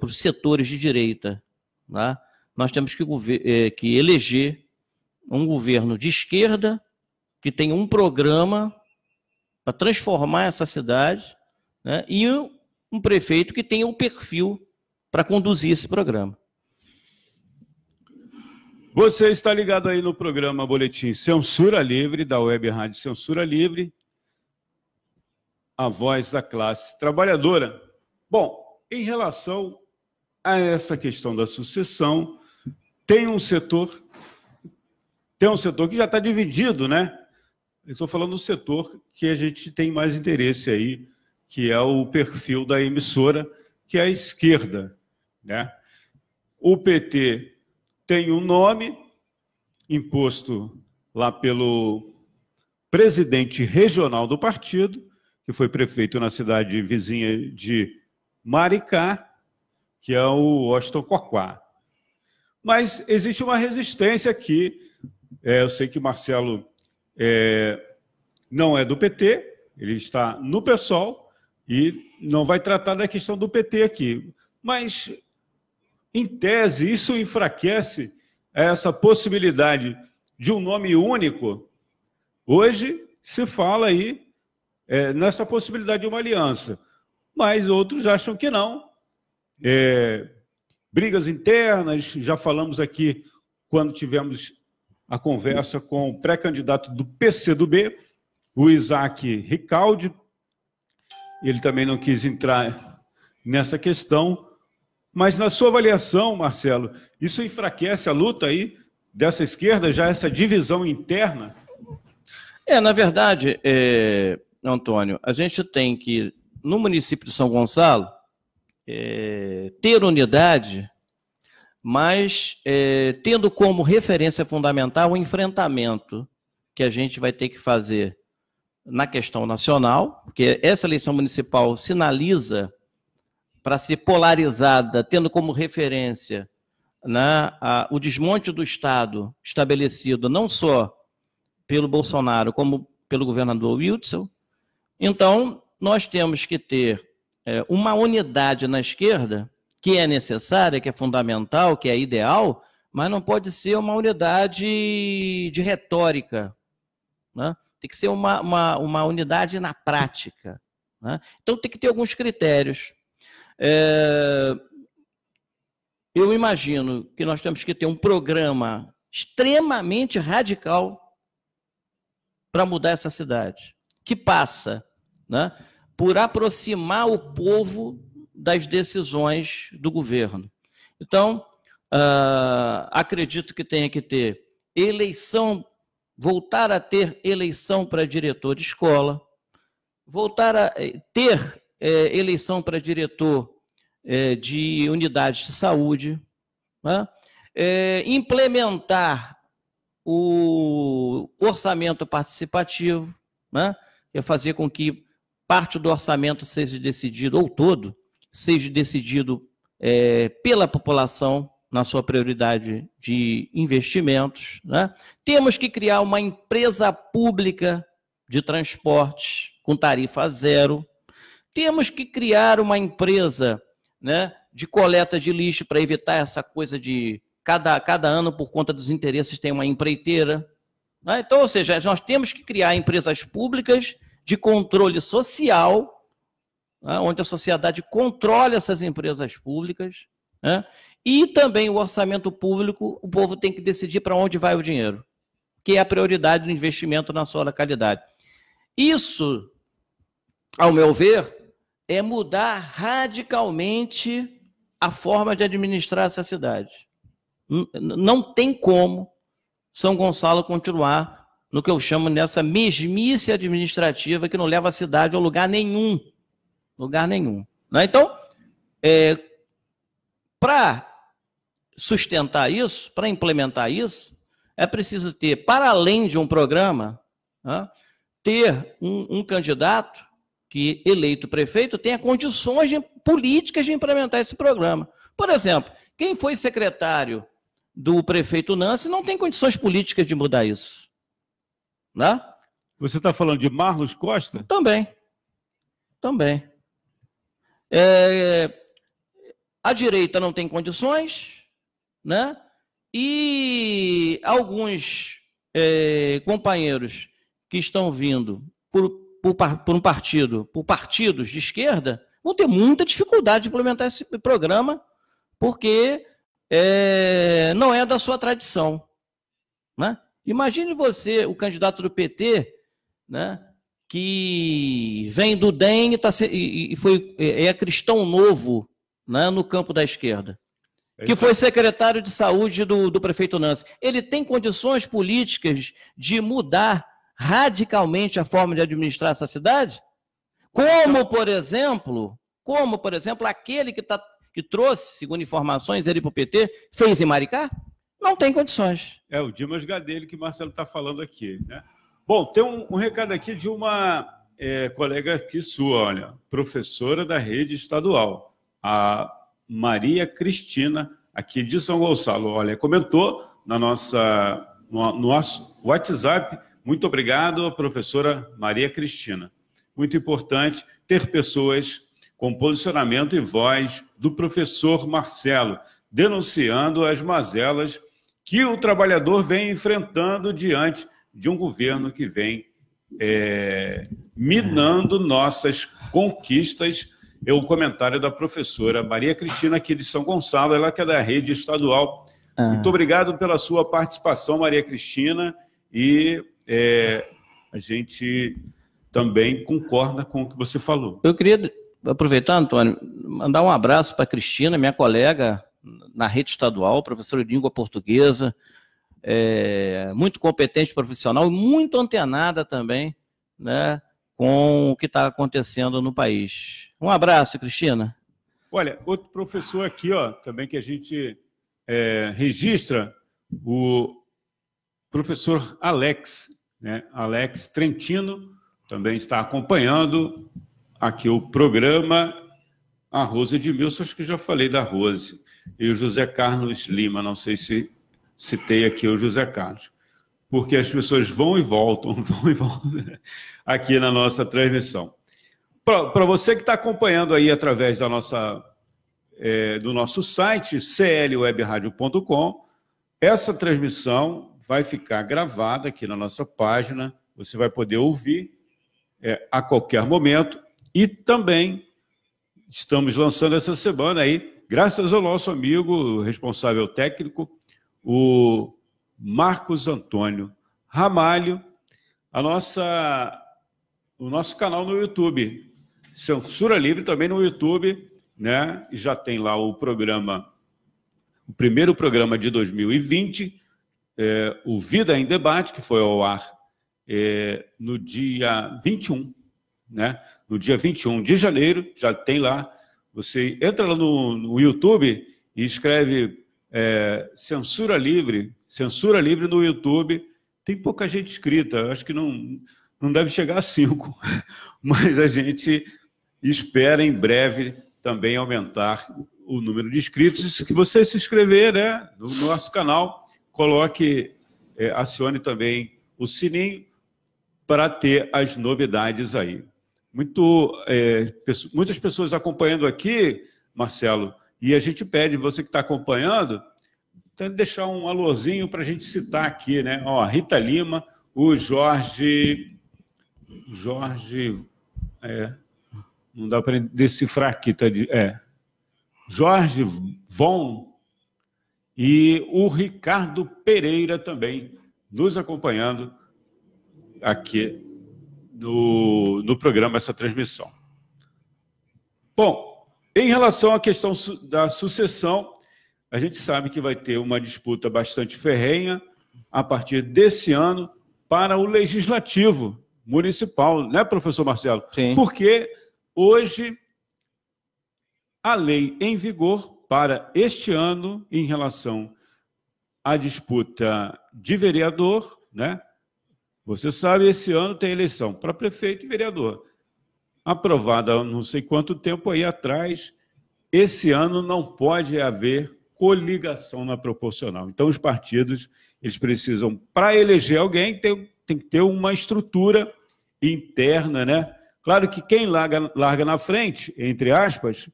S2: por setores de direita. Né? Nós temos que, eh, que eleger um governo de esquerda que tenha um programa para transformar essa cidade né, e um, prefeito que tenha um perfil para conduzir esse programa.
S1: Você está ligado aí no programa Boletim Censura Livre, da Web Rádio Censura Livre, a voz da classe trabalhadora. Bom, em relação a essa questão da sucessão, tem um setor, tem um setor que já está dividido, né? Estou falando do setor que a gente tem mais interesse aí, que é o perfil da emissora, que é a esquerda, né? O PT tem um nome imposto lá pelo presidente regional do partido, que foi prefeito na cidade vizinha de Maricá, que é o Washington Coquá. Mas existe uma resistência aqui. É, eu sei que Marcelo é, não é do PT, ele está no PSOL e não vai tratar da questão do PT aqui. Mas em tese, isso enfraquece essa possibilidade de um nome único. Hoje se fala aí é, nessa possibilidade de uma aliança, mas outros acham que não. É, brigas internas, já falamos aqui quando tivemos a conversa com o pré-candidato do PCdoB, o Isaac Ricaldi. Ele também não quis entrar nessa questão, mas na sua avaliação, Marcelo, isso enfraquece a luta aí dessa esquerda, já essa divisão interna?
S2: É, na verdade, é, Antônio, a gente tem que, no município de São Gonçalo, é, ter unidade, mas é, tendo como referência fundamental o enfrentamento que a gente vai ter que fazer na questão nacional, porque essa eleição municipal sinaliza para ser polarizada, tendo como referência né, a, o desmonte do Estado estabelecido não só pelo Bolsonaro, como pelo governador Wilson. Então, nós temos que ter é, uma unidade na esquerda, que é necessária, que é fundamental, que é ideal, mas não pode ser uma unidade de retórica. Né? Tem que ser uma, uma, uma unidade na prática. Né? Então, tem que ter alguns critérios. É, eu imagino que nós temos que ter um programa extremamente radical para mudar essa cidade, que passa né, por aproximar o povo das decisões do governo. Então, uh, acredito que tenha que ter eleição, voltar a ter eleição para diretor de escola, voltar a eh, ter é, eleição para diretor é, de unidades de saúde, né? é, implementar o orçamento participativo, né? É fazer com que parte do orçamento seja decidido, ou todo, seja decidido é, pela população na sua prioridade de investimentos. Né? Temos que criar uma empresa pública de transportes com tarifa zero, temos que criar uma empresa né, de coleta de lixo para evitar essa coisa de cada, cada ano, por conta dos interesses, tem uma empreiteira. Né? Então, ou seja, nós temos que criar empresas públicas de controle social, né, onde a sociedade controle essas empresas públicas. Né? E também o orçamento público, o povo tem que decidir para onde vai o dinheiro, que é a prioridade do investimento na sua localidade. Isso, ao meu ver, é mudar radicalmente a forma de administrar essa cidade. Não tem como São Gonçalo continuar no que eu chamo nessa mesmice administrativa que não leva a cidade a lugar nenhum. Lugar nenhum. Né? Então, é, para sustentar isso, para implementar isso, é preciso ter, para além de um programa, né, ter um, um candidato que eleito prefeito tenha condições de, políticas de implementar esse programa. Por exemplo, quem foi secretário do prefeito Nancy não tem condições políticas de mudar isso. Né?
S1: Você está falando de Marlos Costa?
S2: Também. Também. É, a direita não tem condições, né? E alguns é, companheiros que estão vindo por por, por um partido, por partidos de esquerda, vão ter muita dificuldade de implementar esse programa, porque é, não é da sua tradição. Né? Imagine você, o candidato do PT, né, que vem do DEM e, tá, e foi, é, é cristão novo né, no campo da esquerda, que foi secretário de saúde do, do prefeito Nancy. Ele tem condições políticas de mudar radicalmente a forma de administrar essa cidade? Como, por exemplo, como, por exemplo, aquele que, tá, que trouxe, segundo informações, ele para o PT, fez em Maricá? Não tem condições.
S1: É o Dimas Gadelho que o Marcelo está falando aqui. Né? Bom, tem um, um recado aqui de uma é, colega aqui sua, olha, professora da rede estadual, a Maria Cristina, aqui de São Gonçalo. Olha, comentou na nossa, no, no nosso WhatsApp. Muito obrigado, professora Maria Cristina. Muito importante ter pessoas com posicionamento e voz do professor Marcelo, denunciando as mazelas que o trabalhador vem enfrentando diante de um governo que vem é, minando nossas conquistas. É o comentário da professora Maria Cristina, aqui de São Gonçalo, ela que é da rede estadual. Ah. Muito obrigado pela sua participação, Maria Cristina, e é, a gente também concorda com o que você falou.
S2: Eu queria aproveitar, Antônio, mandar um abraço para a Cristina, minha colega na rede estadual, professora de língua portuguesa, é, muito competente profissional e muito antenada também né, com o que está acontecendo no país. Um abraço, Cristina.
S1: Olha, outro professor aqui, ó, também que a gente é, registra, o professor Alex, né, Alex Trentino, também está acompanhando aqui o programa. A Rose Edmilson, acho que já falei da Rose. E o José Carlos Lima, não sei se citei aqui o José Carlos, porque as pessoas vão e voltam, vão e voltam aqui na nossa transmissão. Para você que está acompanhando aí através da nossa, é, do nosso site, clwebradio.com, essa transmissão vai ficar gravada aqui na nossa página, você vai poder ouvir é, a qualquer momento e também estamos lançando essa semana aí, graças ao nosso amigo responsável técnico, o Marcos Antônio Ramalho, a nossa, o nosso canal no YouTube, Censura Livre também no YouTube, né? E já tem lá o programa, o primeiro programa de 2020, é, o Vida em Debate, que foi ao ar é, no dia 21, né? No dia 21 de janeiro, já tem lá. Você entra lá no, no YouTube e escreve é, censura livre, censura livre no YouTube, tem pouca gente inscrita, acho que não, não deve chegar a cinco, mas a gente espera em breve também aumentar o número de inscritos. Se você se inscrever né, no nosso canal, coloque, é, acione também o sininho para ter as novidades aí. Muito, é, muitas pessoas acompanhando aqui, Marcelo, e a gente pede, você que está acompanhando, então deixar um alôzinho para a gente citar aqui, né? Ó, Rita Lima, o Jorge. Jorge. É, não dá para decifrar aqui, tá? De, é. Jorge Von e o Ricardo Pereira também nos acompanhando aqui no, no programa, essa transmissão. Bom, em relação à questão da sucessão, a gente sabe que vai ter uma disputa bastante ferrenha a partir desse ano para o legislativo municipal, né, professor Marcelo?
S2: Sim.
S1: Porque hoje a lei em vigor para este ano em relação à disputa de vereador, né? Você sabe, esse ano tem eleição para prefeito e vereador aprovada há não sei quanto tempo aí atrás, esse ano não pode haver coligação na proporcional. Então, os partidos eles precisam, para eleger alguém, tem, tem que ter uma estrutura interna, né? Claro que quem larga, larga na frente, entre aspas,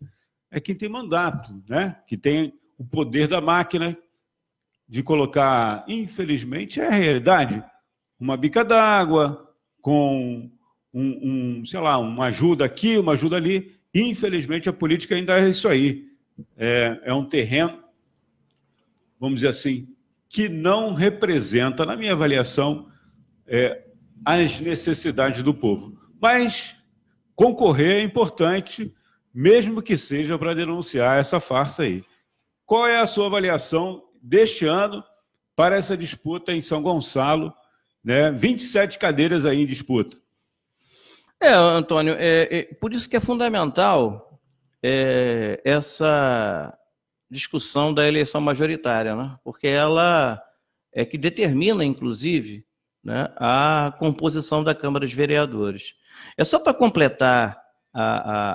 S1: é quem tem mandato, né? Que tem o poder da máquina de colocar, infelizmente, é a realidade, uma bica d'água com um, um, sei lá, uma ajuda aqui, uma ajuda ali. Infelizmente, a política ainda é isso aí. É, é um terreno vamos dizer assim, que não representa, na minha avaliação, é, as necessidades do povo. Mas concorrer é importante, mesmo que seja para denunciar essa farsa aí. Qual é a sua avaliação deste ano para essa disputa em São Gonçalo? Né? 27 cadeiras aí em disputa.
S2: É, Antônio, é, é por isso que é fundamental é, essa discussão da eleição majoritária, né? porque ela é que determina, inclusive, né, a composição da Câmara de Vereadores. É só para completar a,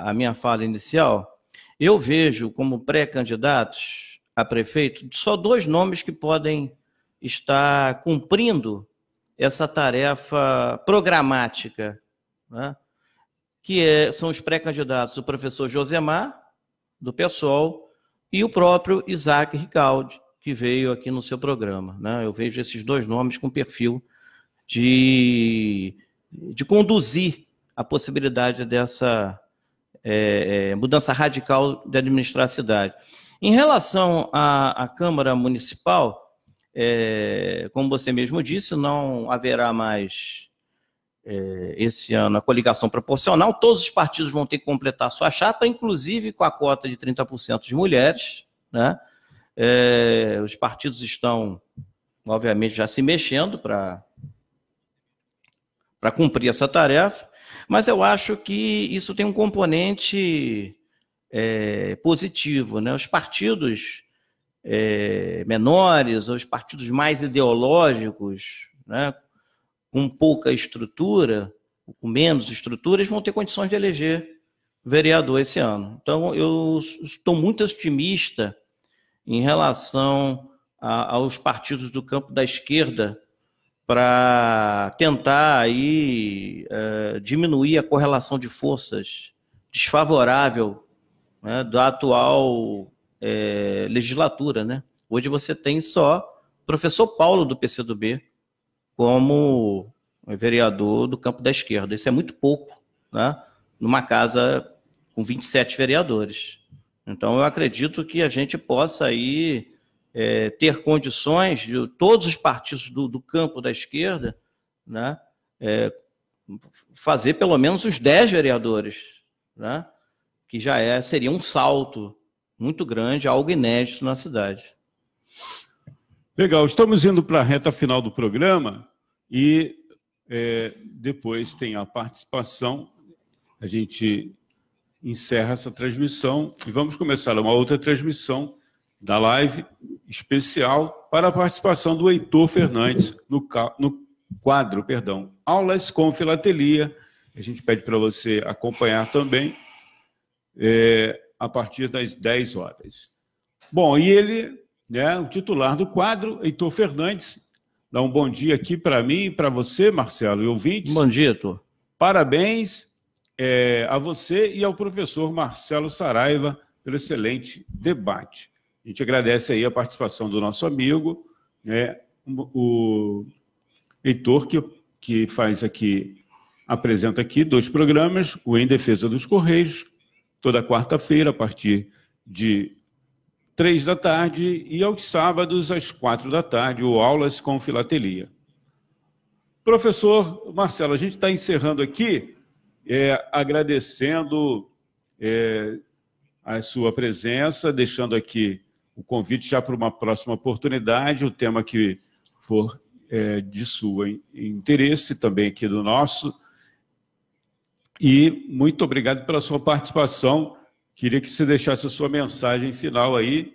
S2: a, a minha fala inicial, eu vejo como pré-candidatos a prefeito só dois nomes que podem estar cumprindo essa tarefa programática, né? que é, são os pré-candidatos, o professor Josemar, do PSOL, e o próprio Isaac Ricaldi, que veio aqui no seu programa. Né? Eu vejo esses dois nomes com perfil de, de conduzir a possibilidade dessa é, é, mudança radical de administrar a cidade. Em relação à, à Câmara Municipal, é, como você mesmo disse, não haverá mais é, esse ano a coligação proporcional. Todos os partidos vão ter que completar sua chapa, inclusive com a cota de 30% de mulheres. Né? É, os partidos estão, obviamente, já se mexendo para cumprir essa tarefa, mas eu acho que isso tem um componente é, positivo. Né? Os partidos é, menores, os partidos mais ideológicos, né? com pouca estrutura, com menos estruturas, vão ter condições de eleger vereador esse ano. Então, eu estou muito otimista em relação a, aos partidos do campo da esquerda para tentar aí é, diminuir a correlação de forças desfavorável né, da atual é, legislatura, né? Hoje você tem só professor Paulo do PCdoB como vereador do campo da esquerda. Isso é muito pouco, né? Numa casa com 27 vereadores. Então eu acredito que a gente possa aí é, ter condições de todos os partidos do, do campo da esquerda né, é, fazer pelo menos os 10 vereadores, né, que já é, seria um salto muito grande, algo inédito na cidade.
S1: Legal, estamos indo para a reta final do programa e é, depois tem a participação. A gente encerra essa transmissão e vamos começar uma outra transmissão da live especial para a participação do Heitor Fernandes no, no quadro, perdão, Aulas com Filatelia. A gente pede para você acompanhar também é, a partir das 10 horas. Bom, e ele, né, o titular do quadro, Heitor Fernandes, dá um bom dia aqui para mim e para você, Marcelo, e ouvintes.
S2: Bom dia, Heitor.
S1: Parabéns é, a você e ao professor Marcelo Saraiva pelo excelente debate. A gente agradece aí a participação do nosso amigo, né, o Heitor, que, que faz aqui, apresenta aqui dois programas, o Em Defesa dos Correios, toda quarta-feira, a partir de três da tarde, e aos sábados, às quatro da tarde, o Aulas com Filatelia. Professor Marcelo, a gente está encerrando aqui, é, agradecendo é, a sua presença, deixando aqui o convite já para uma próxima oportunidade, o tema que for é, de sua interesse, também aqui do nosso. E muito obrigado pela sua participação. Queria que você deixasse a sua mensagem final aí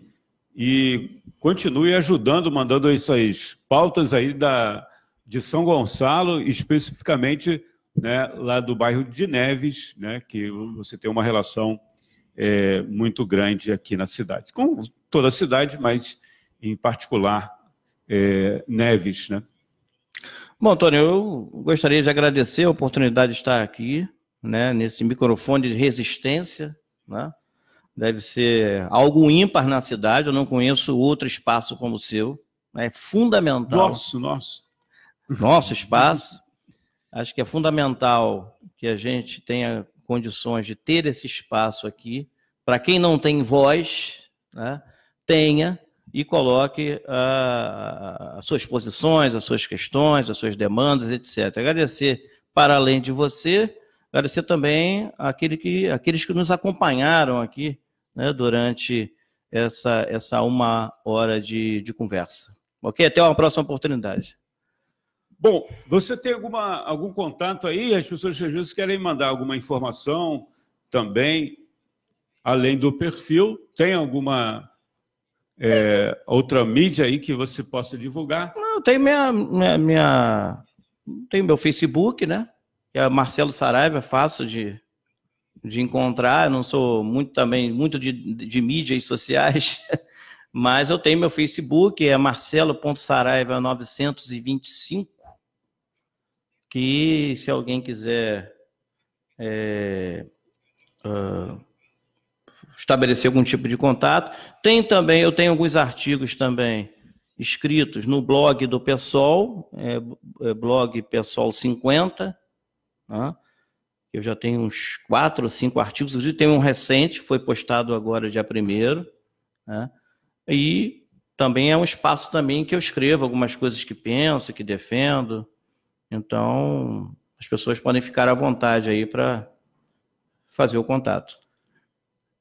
S1: e continue ajudando, mandando essas pautas aí da, de São Gonçalo, especificamente né, lá do bairro de Neves, né, que você tem uma relação é, muito grande aqui na cidade. Com toda a cidade, mas em particular é, Neves, né?
S2: Bom, Antônio, eu gostaria de agradecer a oportunidade de estar aqui, né, nesse microfone de resistência, né? Deve ser algo ímpar na cidade, eu não conheço outro espaço como o seu. É fundamental.
S1: Nosso, nosso.
S2: Nosso espaço. Acho que é fundamental que a gente tenha condições de ter esse espaço aqui. Para quem não tem voz, né, tenha, e coloque ah, as suas posições, as suas questões, as suas demandas, etc. Agradecer, para além de você, agradecer também aquele que, aqueles que nos acompanharam aqui né, durante essa, essa uma hora de, de conversa. Ok? Até uma próxima oportunidade.
S1: Bom, você tem alguma, algum contato aí? As pessoas às vezes querem mandar alguma informação também, além do perfil. Tem alguma é, outra mídia aí que você possa divulgar?
S2: Não, tem minha, minha, minha tem meu Facebook, né? Que é Marcelo Saraiva, é fácil de, de encontrar. Eu não sou muito também muito de, de mídias sociais, mas eu tenho meu Facebook, é marcelo.saraiva 925, que se alguém quiser é, uh, estabelecer algum tipo de contato. Tem também, eu tenho alguns artigos também escritos no blog do PSOL, é, é blog PSOL 50, né? eu já tenho uns quatro ou cinco artigos, inclusive tem um recente, foi postado agora dia primeiro, né? e também é um espaço também que eu escrevo algumas coisas que penso, que defendo, então as pessoas podem ficar à vontade aí para fazer o contato.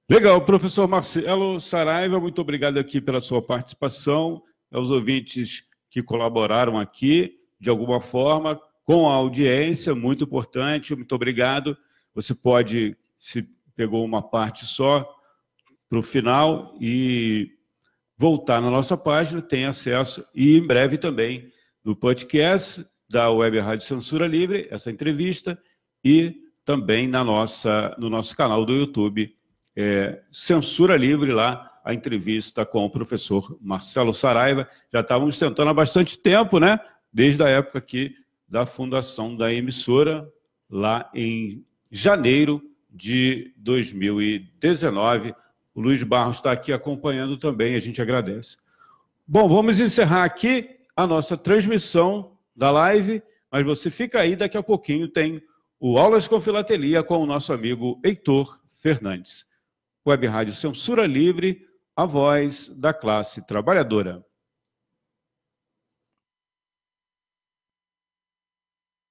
S1: Legal, professor Marcelo Saraiva, muito obrigado aqui pela sua participação, aos ouvintes que colaboraram aqui, de alguma forma, com a audiência, muito importante, muito obrigado. Você pode, se pegou uma parte só, para o final e voltar na nossa página, tem acesso, e em breve também no podcast da Web Rádio Censura Livre, essa entrevista, e também na nossa, no nosso canal do YouTube, é, Censura Livre lá, a entrevista com o professor Marcelo Saraiva. Já estávamos tentando há bastante tempo, né? Desde a época aqui da fundação da emissora, lá em janeiro de 2019. O Luiz Barros está aqui acompanhando também, a gente agradece. Bom, vamos encerrar aqui a nossa transmissão da live, mas você fica aí, daqui a pouquinho tem o Aulas com Filatelia com o nosso amigo Heitor Fernandes. Web Rádio Censura Livre, a voz da classe trabalhadora.